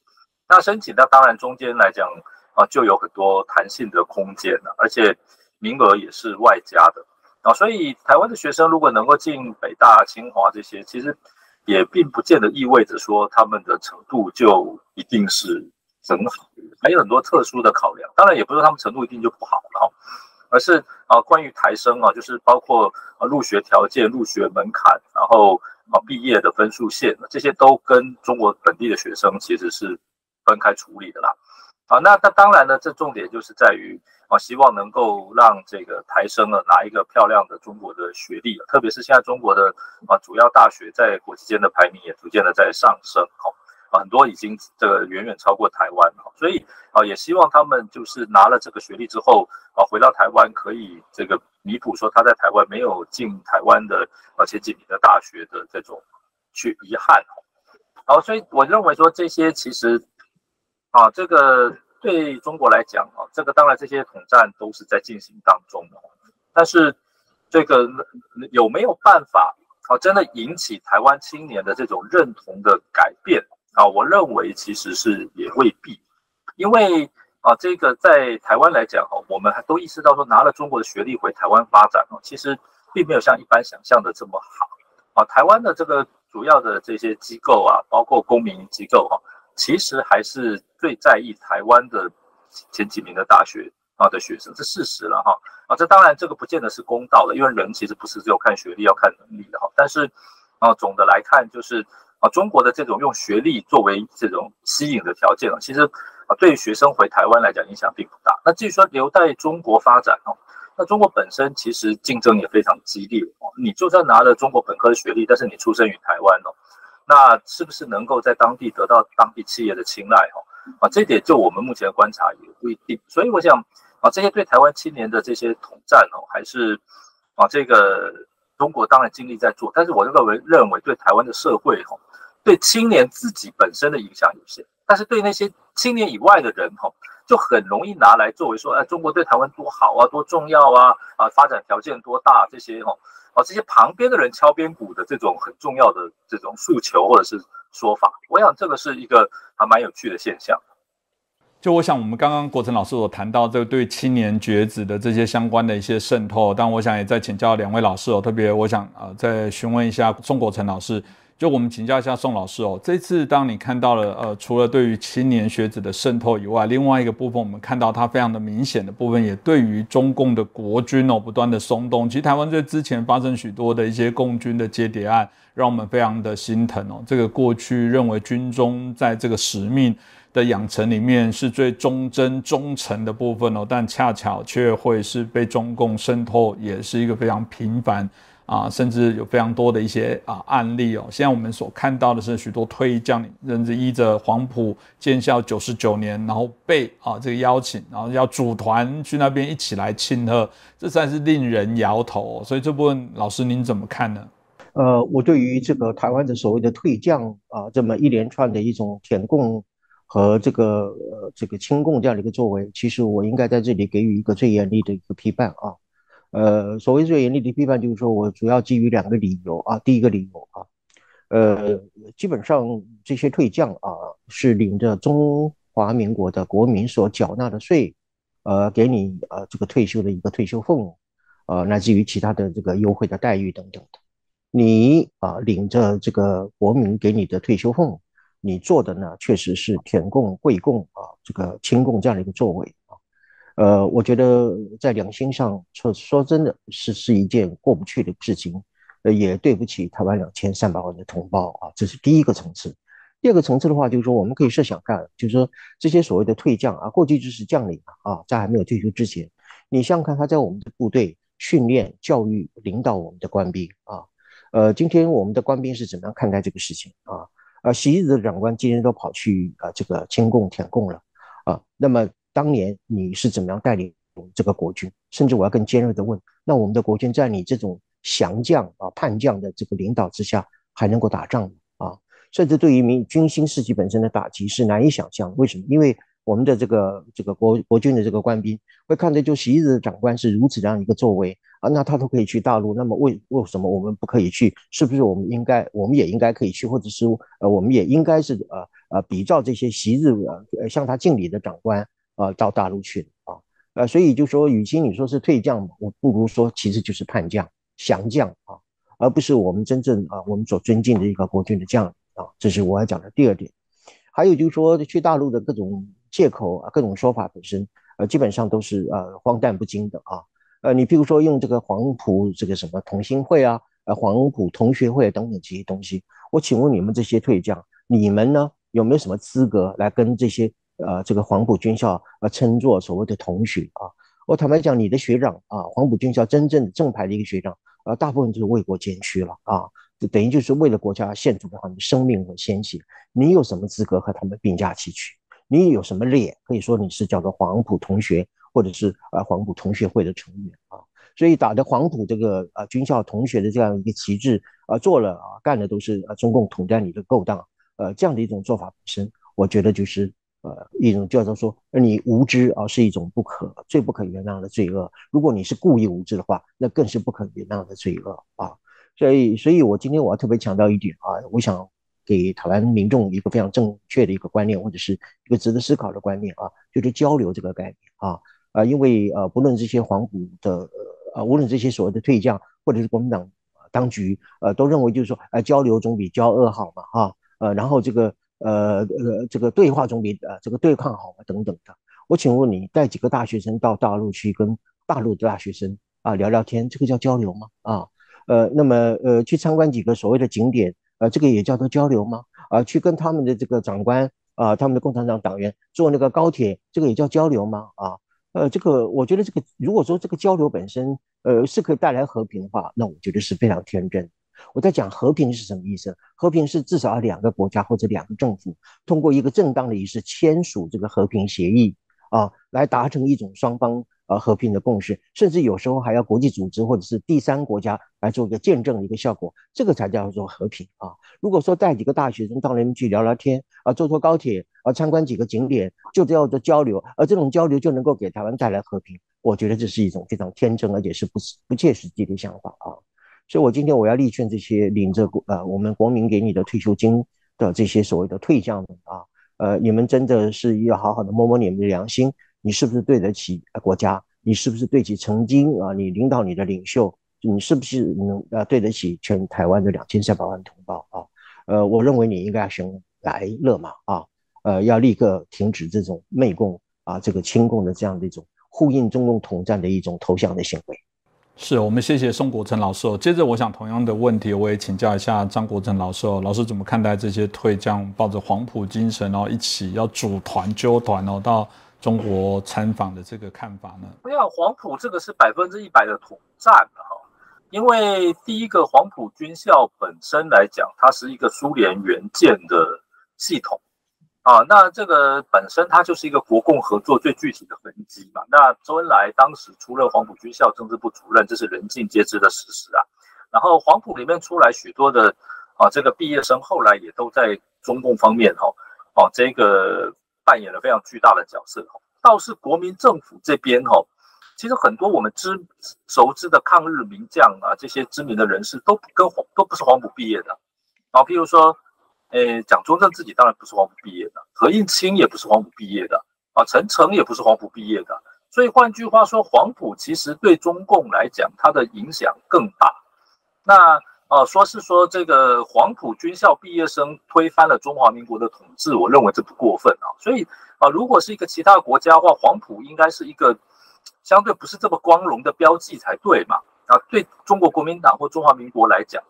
那申请，那当然中间来讲啊，就有很多弹性的空间了，而且名额也是外加的啊，所以台湾的学生如果能够进北大、清华这些，其实也并不见得意味着说他们的程度就一定是很好，还有很多特殊的考量。当然，也不是他们程度一定就不好了，而是啊，关于台生啊，就是包括啊入学条件、入学门槛，然后啊毕业的分数线，这些都跟中国本地的学生其实是。分开处理的啦，好，那那当然呢，这重点就是在于啊，希望能够让这个台生呢拿一个漂亮的中国的学历，特别是现在中国的啊主要大学在国际间的排名也逐渐的在上升，哈，很多已经这个远远超过台湾，哈，所以啊也希望他们就是拿了这个学历之后啊回到台湾可以这个弥补说他在台湾没有进台湾的而且几名的大学的这种去遗憾，好，所以我认为说这些其实。啊，这个对中国来讲啊，这个当然这些统战都是在进行当中的，但是这个有没有办法啊，真的引起台湾青年的这种认同的改变啊？我认为其实是也未必，因为啊，这个在台湾来讲哈，我们还都意识到说拿了中国的学历回台湾发展哦，其实并没有像一般想象的这么好啊。台湾的这个主要的这些机构啊，包括公民机构啊。其实还是最在意台湾的前几名的大学啊的学生是事实了哈啊，这当然这个不见得是公道的，因为人其实不是只有看学历，要看能力的哈。但是啊，总的来看就是啊，中国的这种用学历作为这种吸引的条件啊，其实啊对学生回台湾来讲影响并不大。那至于说留在中国发展哦，那中国本身其实竞争也非常激烈哦。你就算拿了中国本科的学历，但是你出生于台湾哦。那是不是能够在当地得到当地企业的青睐？哈啊，这点就我们目前的观察也不一定。所以我想啊，这些对台湾青年的这些统战哦，还是啊，这个中国当然尽力在做，但是我认为认为对台湾的社会哈，对青年自己本身的影响有限，但是对那些青年以外的人哈，就很容易拿来作为说，哎，中国对台湾多好啊，多重要啊，啊，发展条件多大这些哦。哦，这些旁边的人敲边鼓的这种很重要的这种诉求或者是说法，我想这个是一个还蛮有趣的现象。就我想，我们刚刚国成老师所谈到这个对青年学子的这些相关的一些渗透，但我想也在请教两位老师哦，特别我想啊，再询问一下宋国成老师。就我们请教一下宋老师哦，这次当你看到了呃，除了对于青年学子的渗透以外，另外一个部分我们看到它非常的明显的部分，也对于中共的国军哦不断的松动。其实台湾在之前发生许多的一些共军的接谍案，让我们非常的心疼哦。这个过去认为军中在这个使命的养成里面是最忠贞忠诚的部分哦，但恰巧却会是被中共渗透，也是一个非常频繁。啊，甚至有非常多的一些啊案例哦。现在我们所看到的是许多退役将领，甚至依着黄埔建校九十九年，然后被啊这个邀请，然后要组团去那边一起来庆贺，这才是令人摇头。所以这部分老师您怎么看呢？呃，我对于这个台湾的所谓的退将啊，这么一连串的一种填共和这个呃这个亲共这样的一个作为，其实我应该在这里给予一个最严厉的一个批判啊。呃，所谓最严厉的批判，就是说我主要基于两个理由啊。第一个理由啊，呃，基本上这些退将啊是领着中华民国的国民所缴纳的税，呃，给你呃这个退休的一个退休俸，呃，乃至于其他的这个优惠的待遇等等的。你啊领着这个国民给你的退休俸。你做的呢，确实是舔共、贵共啊，这个亲共这样的一个作为，呃，我觉得在良心上说说真的是是一件过不去的事情，呃，也对不起台湾两千三百万的同胞啊，这是第一个层次。第二个层次的话，就是说我们可以设想看，就是说这些所谓的退将啊，过去就是将领啊，在还没有退休之前，你想想看他在我们的部队训练、教育、领导我们的官兵啊，呃，今天我们的官兵是怎么样看待这个事情啊？啊，习子的长官今天都跑去啊，这个亲共舔共了啊。那么当年你是怎么样带领这个国军？甚至我要更尖锐的问，那我们的国军在你这种降将啊、叛将的这个领导之下，还能够打仗吗？啊，甚至对于民军心士气本身的打击是难以想象。为什么？因为我们的这个这个国国军的这个官兵会看着就习日的长官是如此这样一个作为。啊，那他都可以去大陆，那么为为什么我们不可以去？是不是我们应该，我们也应该可以去，或者是呃，我们也应该是呃呃，比照这些昔日呃向他敬礼的长官啊，到大陆去啊？呃，所以就说，与其你说是退将，我不如说其实就是叛将、降将啊，而不是我们真正啊我们所尊敬的一个国军的将领啊。这是我要讲的第二点。还有就是说，去大陆的各种借口啊，各种说法本身，呃，基本上都是呃荒诞不经的啊。呃，你比如说用这个黄埔这个什么同心会啊，呃，黄埔同学会等等这些东西，我请问你们这些退将，你们呢有没有什么资格来跟这些呃这个黄埔军校呃称作所谓的同学啊？我坦白讲，你的学长啊，黄埔军校真正正牌的一个学长啊，大部分就是为国捐躯了啊，就等于就是为了国家献出了他们生命和鲜血，你有什么资格和他们并驾齐驱？你有什么脸可以说你是叫做黄埔同学？或者是呃黄埔同学会的成员啊，所以打着黄埔这个呃军校同学的这样一个旗帜啊，做了啊干的都是呃中共统战里的勾当，呃这样的一种做法本身，我觉得就是呃一种叫做说你无知啊是一种不可最不可原谅的罪恶。如果你是故意无知的话，那更是不可原谅的罪恶啊。所以，所以我今天我要特别强调一点啊，我想给台湾民众一个非常正确的一个观念，或者是一个值得思考的观念啊，就是交流这个概念啊。啊，因为呃，不论这些黄埔的呃，无论这些所谓的退将，或者是国民党当局，呃，都认为就是说，呃，交流总比交恶好嘛，哈，呃，然后这个呃呃，这个对话总比呃这个对抗好嘛，等等的。我请问你，带几个大学生到大陆去跟大陆的大学生啊聊聊天，这个叫交流吗？啊，呃，那么呃，去参观几个所谓的景点，呃，这个也叫做交流吗？啊，去跟他们的这个长官啊，他们的共产党党员坐那个高铁，这个也叫交流吗？啊？呃，这个我觉得这个如果说这个交流本身，呃，是可以带来和平的话，那我觉得是非常天真。我在讲和平是什么意思？和平是至少要两个国家或者两个政府通过一个正当的仪式签署这个和平协议啊，来达成一种双方。呃，和平的共识，甚至有时候还要国际组织或者是第三国家来做一个见证的一个效果，这个才叫做和平啊。如果说带几个大学生到那边去聊聊天啊，坐坐高铁啊，参观几个景点，就叫做交流，而这种交流就能够给台湾带来和平，我觉得这是一种非常天真而且是不不切实际的想法啊。所以我今天我要力劝这些领着呃我们国民给你的退休金的这些所谓的退将们啊，呃，你们真的是要好好的摸摸你们的良心。你是不是对得起国家？你是不是对得起曾经啊，你领导你的领袖？你是不是能呃对得起全台湾的两千三百万同胞啊？呃，我认为你应该要选来勒马啊，呃，要立刻停止这种媚共啊，这个亲共的这样的一种呼应中共统战的一种投降的行为。是我们谢谢宋国成老师哦。接着，我想同样的问题，我也请教一下张国成老师哦。老师怎么看待这些退将抱着黄埔精神，然后一起要组团纠团哦到？中国参访的这个看法呢？我想黄埔这个是百分之一百的统战哈，因为第一个黄埔军校本身来讲，它是一个苏联援建的系统啊，那这个本身它就是一个国共合作最具体的痕迹嘛。那周恩来当时出任黄埔军校政治部主任，这是人尽皆知的事实啊。然后黄埔里面出来许多的啊这个毕业生，后来也都在中共方面哈，哦这个。扮演了非常巨大的角色。倒是国民政府这边哈，其实很多我们知熟知的抗日名将啊，这些知名的人士都跟黄都不是黄埔毕业的啊。譬如说，诶，蒋中正自己当然不是黄埔毕业的，何应钦也不是黄埔毕业的啊，陈诚也不是黄埔毕业的。所以换句话说，黄埔其实对中共来讲，它的影响更大。那呃，说是说这个黄埔军校毕业生推翻了中华民国的统治，我认为这不过分啊。所以啊，如果是一个其他国家的话，黄埔应该是一个相对不是这么光荣的标记才对嘛。啊，对中国国民党或中华民国来讲，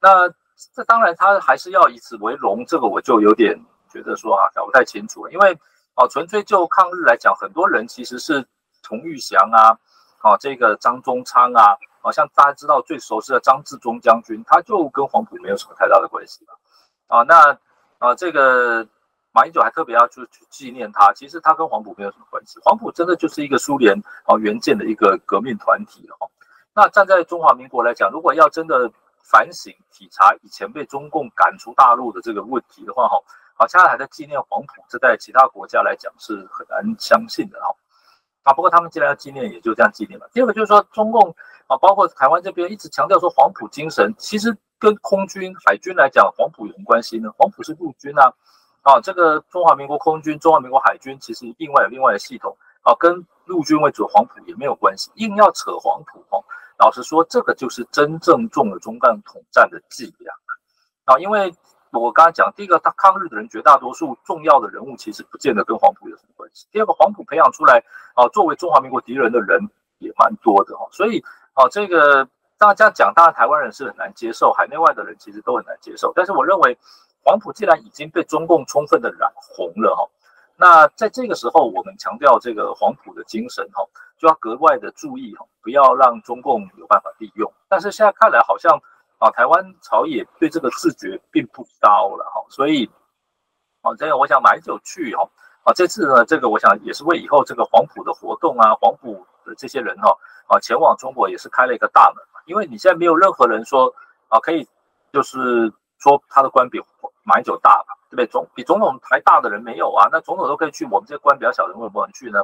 那这当然他还是要以此为荣，这个我就有点觉得说啊，搞不太清楚，因为。哦，纯粹就抗日来讲，很多人其实是童玉祥啊，哦，这个张宗昌啊，好像大家知道最熟悉的张自忠将军，他就跟黄埔没有什么太大的关系了。啊，那啊，这个马英九还特别要去去纪念他，其实他跟黄埔没有什么关系。黄埔真的就是一个苏联啊援建的一个革命团体哦。那站在中华民国来讲，如果要真的反省体察以前被中共赶出大陆的这个问题的话，哈。好，现在还在纪念黄埔，这在其他国家来讲是很难相信的哈。啊，不过他们既然要纪念，也就这样纪念了。第二个就是说，中共啊，包括台湾这边一直强调说黄埔精神，其实跟空军、海军来讲，黄埔有什么关系呢？黄埔是陆军啊，啊，这个中华民国空军、中华民国海军其实另外有另外的系统啊，跟陆军为主，黄埔也没有关系。硬要扯黄埔哦，老实说，这个就是真正中了中共统战的伎俩啊，因为。我刚才讲，第一个，他抗日的人绝大多数重要的人物其实不见得跟黄埔有什么关系。第二个，黄埔培养出来啊，作为中华民国敌人的人也蛮多的哈。所以啊，这个大家讲，当然台湾人是很难接受，海内外的人其实都很难接受。但是我认为，黄埔既然已经被中共充分的染红了哈，那在这个时候，我们强调这个黄埔的精神哈，就要格外的注意哈，不要让中共有办法利用。但是现在看来好像。啊，台湾朝野对这个自觉并不高了哈，所以，啊，这个我想买酒去哈，啊，这次呢，这个我想也是为以后这个黄埔的活动啊，黄埔的这些人哈，啊，前往中国也是开了一个大门嘛，因为你现在没有任何人说啊，可以就是说他的官比买酒大吧，对不对？总比总统还大的人没有啊，那总统都可以去，我们这些官比较小的人为什么不能去呢？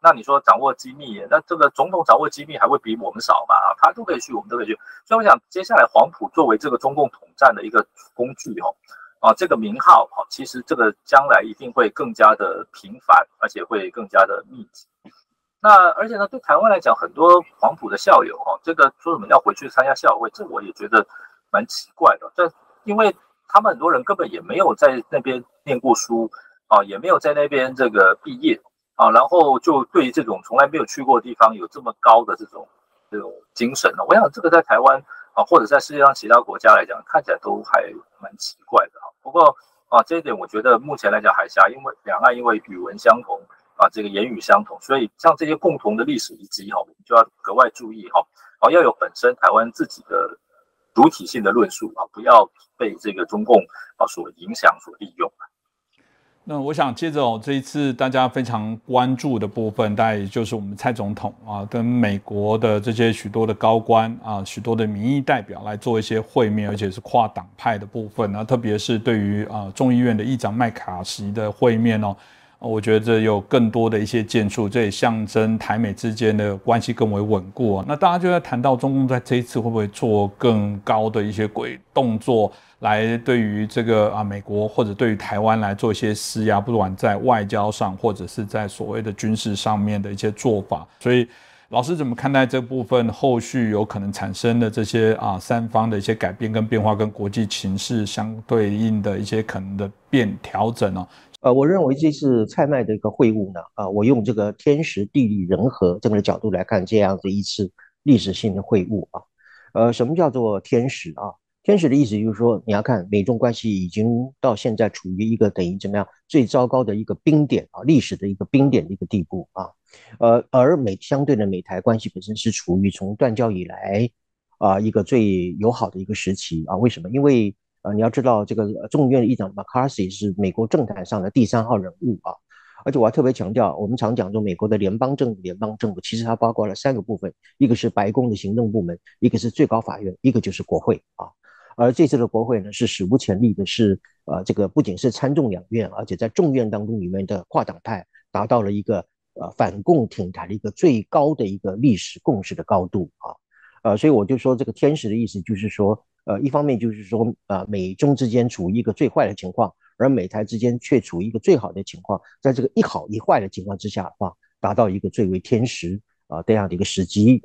那你说掌握机密，那这个总统掌握机密还会比我们少吗？他都可以去，我们都可以去。所以我想，接下来黄埔作为这个中共统战的一个工具，哦，啊，这个名号，哈，其实这个将来一定会更加的频繁，而且会更加的密集。那而且呢，对台湾来讲，很多黄埔的校友，哈，这个说什么要回去参加校友会，这我也觉得蛮奇怪的。这因为他们很多人根本也没有在那边念过书，啊，也没有在那边这个毕业。啊，然后就对于这种从来没有去过的地方有这么高的这种这种精神呢？我想这个在台湾啊，或者在世界上其他国家来讲，看起来都还蛮奇怪的哈。不过啊，这一点我觉得目前来讲，海峡因为两岸因为语文相同啊，这个言语相同，所以像这些共同的历史遗迹哈，我们就要格外注意哈。啊，要有本身台湾自己的主体性的论述啊，不要被这个中共啊所影响、所利用。那我想接着哦，这一次大家非常关注的部分，大概也就是我们蔡总统啊，跟美国的这些许多的高官啊，许多的民意代表来做一些会面，而且是跨党派的部分啊，特别是对于啊众议院的议长麦卡锡的会面哦，我觉得这有更多的一些建树，这也象征台美之间的关系更为稳固。那大家就在谈到中共在这一次会不会做更高的一些鬼动作？来对于这个啊美国或者对于台湾来做一些施压，不管在外交上或者是在所谓的军事上面的一些做法，所以老师怎么看待这部分后续有可能产生的这些啊三方的一些改变跟变化，跟国际情势相对应的一些可能的变调整呢？呃，我认为这次蔡麦的一个会晤呢，啊，我用这个天时地利人和这个角度来看这样的一次历史性的会晤啊，呃，什么叫做天时啊？天使的意思就是说，你要看美中关系已经到现在处于一个等于怎么样最糟糕的一个冰点啊，历史的一个冰点的一个地步啊。呃，而美相对的美台关系本身是处于从断交以来啊一个最友好的一个时期啊。为什么？因为呃你要知道这个众议院议长 McCarthy 是美国政坛上的第三号人物啊。而且我还特别强调，我们常讲说美国的联邦政府，联邦政府其实它包括了三个部分，一个是白宫的行政部门，一个是最高法院，一个就是国会啊。而这次的国会呢，是史无前例的，是呃，这个不仅是参众两院，而且在众院当中里面的跨党派达到了一个呃反共挺台的一个最高的一个历史共识的高度啊，呃，所以我就说这个天使的意思就是说，呃，一方面就是说，呃，美中之间处于一个最坏的情况，而美台之间却处于一个最好的情况，在这个一好一坏的情况之下的话，达到一个最为天时啊这样的一个时机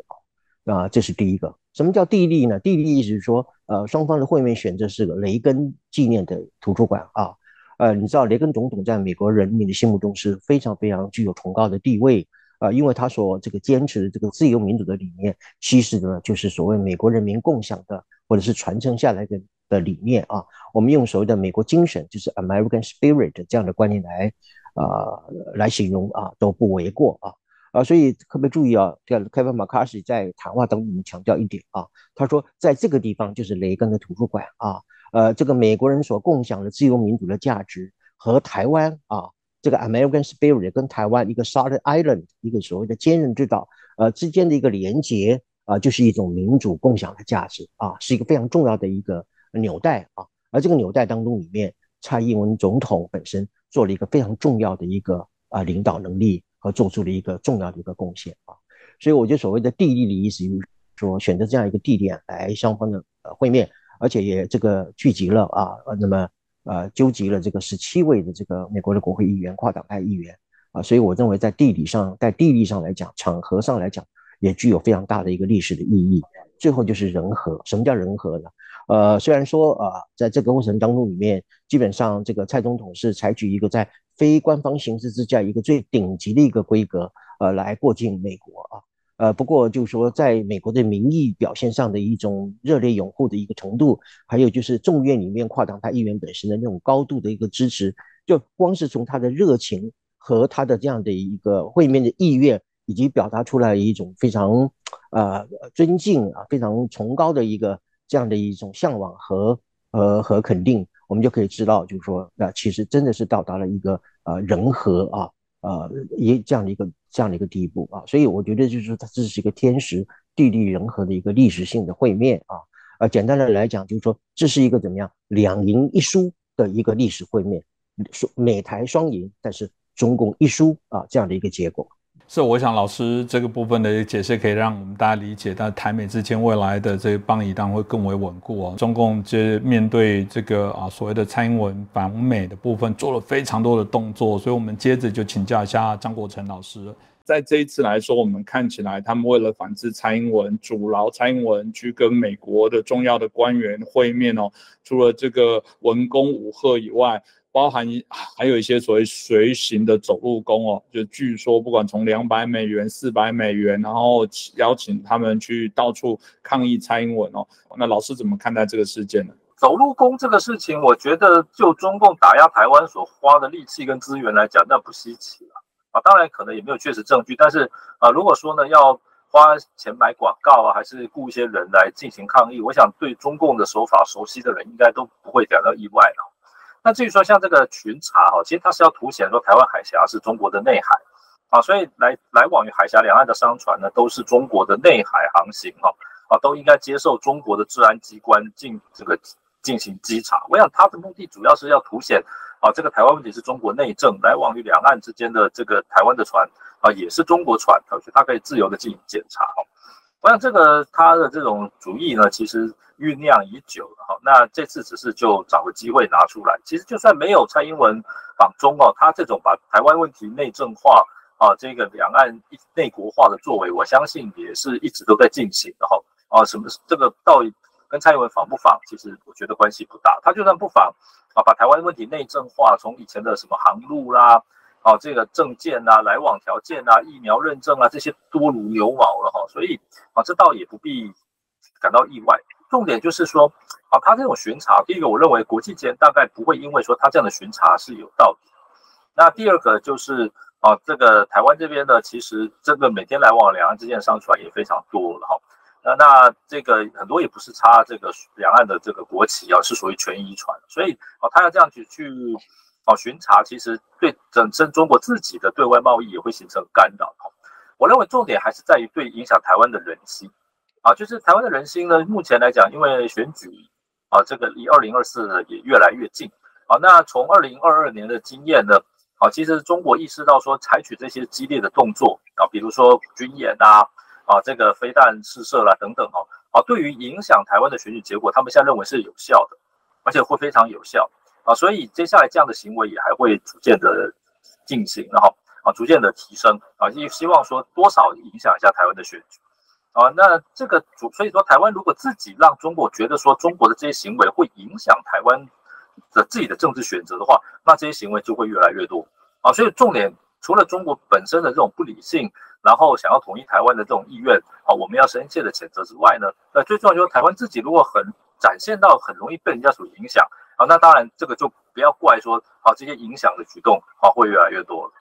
啊，啊，这是第一个。什么叫地利呢？地利意思是说，呃，双方的会面选择是个雷根纪念的图书馆啊，呃，你知道雷根总统在美国人民的心目中是非常非常具有崇高的地位啊，因为他所这个坚持的这个自由民主的理念，其实呢就是所谓美国人民共享的或者是传承下来的的理念啊。我们用所谓的美国精神，就是 American Spirit 这样的观念来啊来形容啊，都不为过啊。啊，所以特别注意啊，这个凯文马卡西在谈话当中强调一点啊，他说在这个地方就是雷根的图书馆啊，呃，这个美国人所共享的自由民主的价值和台湾啊，这个 American Spirit 跟台湾一个 Solid Island 一个所谓的坚韧之岛呃之间的一个连接啊，就是一种民主共享的价值啊，是一个非常重要的一个纽带啊，而这个纽带当中里面，蔡英文总统本身做了一个非常重要的一个啊领导能力。和做出了一个重要的一个贡献啊，所以我觉得所谓的地利的意思就是说，选择这样一个地点来双方的呃会面，而且也这个聚集了啊，那么呃纠集了这个十七位的这个美国的国会议员、跨党派议员啊，所以我认为在地理上、在地理上来讲，场合上来讲，也具有非常大的一个历史的意义。最后就是人和，什么叫人和呢？呃，虽然说啊，在这个过程当中里面，基本上这个蔡总统是采取一个在非官方形式之下一个最顶级的一个规格，呃，来过境美国啊，呃，不过就是说，在美国的民意表现上的一种热烈拥护的一个程度，还有就是众院里面跨党派议员本身的那种高度的一个支持，就光是从他的热情和他的这样的一个会面的意愿，以及表达出来一种非常呃尊敬啊，非常崇高的一个。这样的一种向往和呃和肯定，我们就可以知道，就是说，那其实真的是到达了一个呃人和啊呃一这样的一个这样的一个地步啊，所以我觉得就是说，它这是一个天时地利人和的一个历史性的会面啊，呃，简单的来讲，就是说这是一个怎么样两赢一输的一个历史会面，说美台双赢，但是中共一输啊这样的一个结果。是，我想老师这个部分的解释可以让我们大家理解，但台美之间未来的这个邦谊当会更为稳固哦。中共接面对这个啊所谓的蔡英文反美的部分做了非常多的动作，所以我们接着就请教一下张国成老师，在这一次来说，我们看起来他们为了反制蔡英文，阻挠蔡英文去跟美国的重要的官员会面哦，除了这个文攻武赫以外。包含还有一些所谓随行的走路工哦，就据说不管从两百美元、四百美元，然后邀请他们去到处抗议蔡英文哦。那老师怎么看待这个事件呢？走路工这个事情，我觉得就中共打压台湾所花的力气跟资源来讲，那不稀奇了啊。当然可能也没有确实证据，但是啊，如果说呢要花钱买广告啊，还是雇一些人来进行抗议，我想对中共的手法熟悉的人应该都不会感到意外了。那至于说像这个巡查哈，其实它是要凸显说台湾海峡是中国的内海啊，所以来来往于海峡两岸的商船呢，都是中国的内海航行哈啊，都应该接受中国的治安机关进这个进行稽查。我想它的目的主要是要凸显啊，这个台湾问题是中国内政，来往于两岸之间的这个台湾的船啊，也是中国船，所以它可以自由的进行检查哈。我想这个他的这种主意呢，其实。酝酿已久了哈，那这次只是就找个机会拿出来。其实就算没有蔡英文访中哦，他这种把台湾问题内政化啊，这个两岸内国化的作为，我相信也是一直都在进行的哈。啊，什么这个到底跟蔡英文访不访，其实我觉得关系不大。他就算不访啊，把台湾问题内政化，从以前的什么航路啦，哦这个证件啊、来往条件啊、疫苗认证啊这些多如牛毛了哈。所以啊，这倒也不必感到意外。重点就是说，啊，他这种巡查，第一个，我认为国际间大概不会因为说他这样的巡查是有道理。那第二个就是，啊，这个台湾这边呢，其实这个每天来往两岸之间的商船也非常多了哈。那那这个很多也不是插这个两岸的这个国旗啊，是属于权益船，所以啊，他要这样去去哦巡查，其实对整身中国自己的对外贸易也会形成干扰。我认为重点还是在于对影响台湾的人心。啊，就是台湾的人心呢，目前来讲，因为选举啊，这个离二零二四也越来越近。啊，那从二零二二年的经验呢，啊，其实中国意识到说采取这些激烈的动作啊，比如说军演啊，啊，这个飞弹试射啦等等哦，啊，对于影响台湾的选举结果，他们现在认为是有效的，而且会非常有效啊，所以接下来这样的行为也还会逐渐的进行，然后啊，逐渐的提升啊，希希望说多少影响一下台湾的选举。啊，那这个主，所以说台湾如果自己让中国觉得说中国的这些行为会影响台湾的自己的政治选择的话，那这些行为就会越来越多啊。所以重点除了中国本身的这种不理性，然后想要统一台湾的这种意愿啊，我们要深切的谴责之外呢，那最重要就是台湾自己如果很展现到很容易被人家所影响好，那当然这个就不要怪说好这些影响的举动好会越来越多了。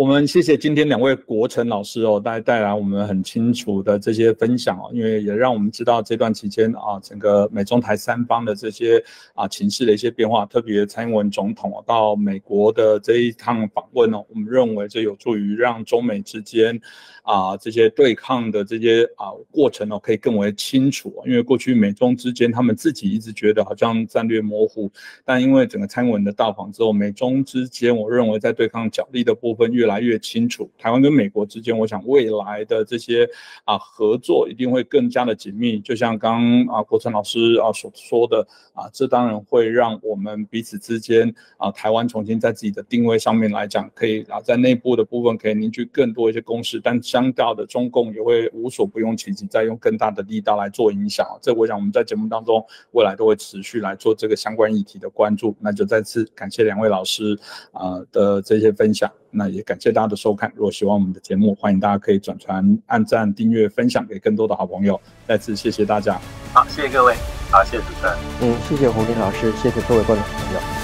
我们谢谢今天两位国成老师哦，带带来我们很清楚的这些分享哦，因为也让我们知道这段期间啊，整个美中台三方的这些啊情势的一些变化，特别蔡英文总统哦到美国的这一趟访问哦，我们认为这有助于让中美之间啊这些对抗的这些啊过程哦，可以更为清楚。因为过去美中之间他们自己一直觉得好像战略模糊，但因为整个蔡英文的到访之后，美中之间我认为在对抗角力的部分越来越清楚，台湾跟美国之间，我想未来的这些啊合作一定会更加的紧密。就像刚啊国成老师啊所说的啊，这当然会让我们彼此之间啊台湾重新在自己的定位上面来讲，可以啊在内部的部分可以凝聚更多一些共识。但相较的中共也会无所不用其极，再用更大的力道来做影响。这我想我们在节目当中未来都会持续来做这个相关议题的关注。那就再次感谢两位老师啊的这些分享。那也感谢大家的收看。如果喜欢我们的节目，欢迎大家可以转传、按赞、订阅、分享给更多的好朋友。再次谢谢大家。好，谢谢各位。好，谢谢主持人。嗯，谢谢洪林老师，谢谢各位观众朋友。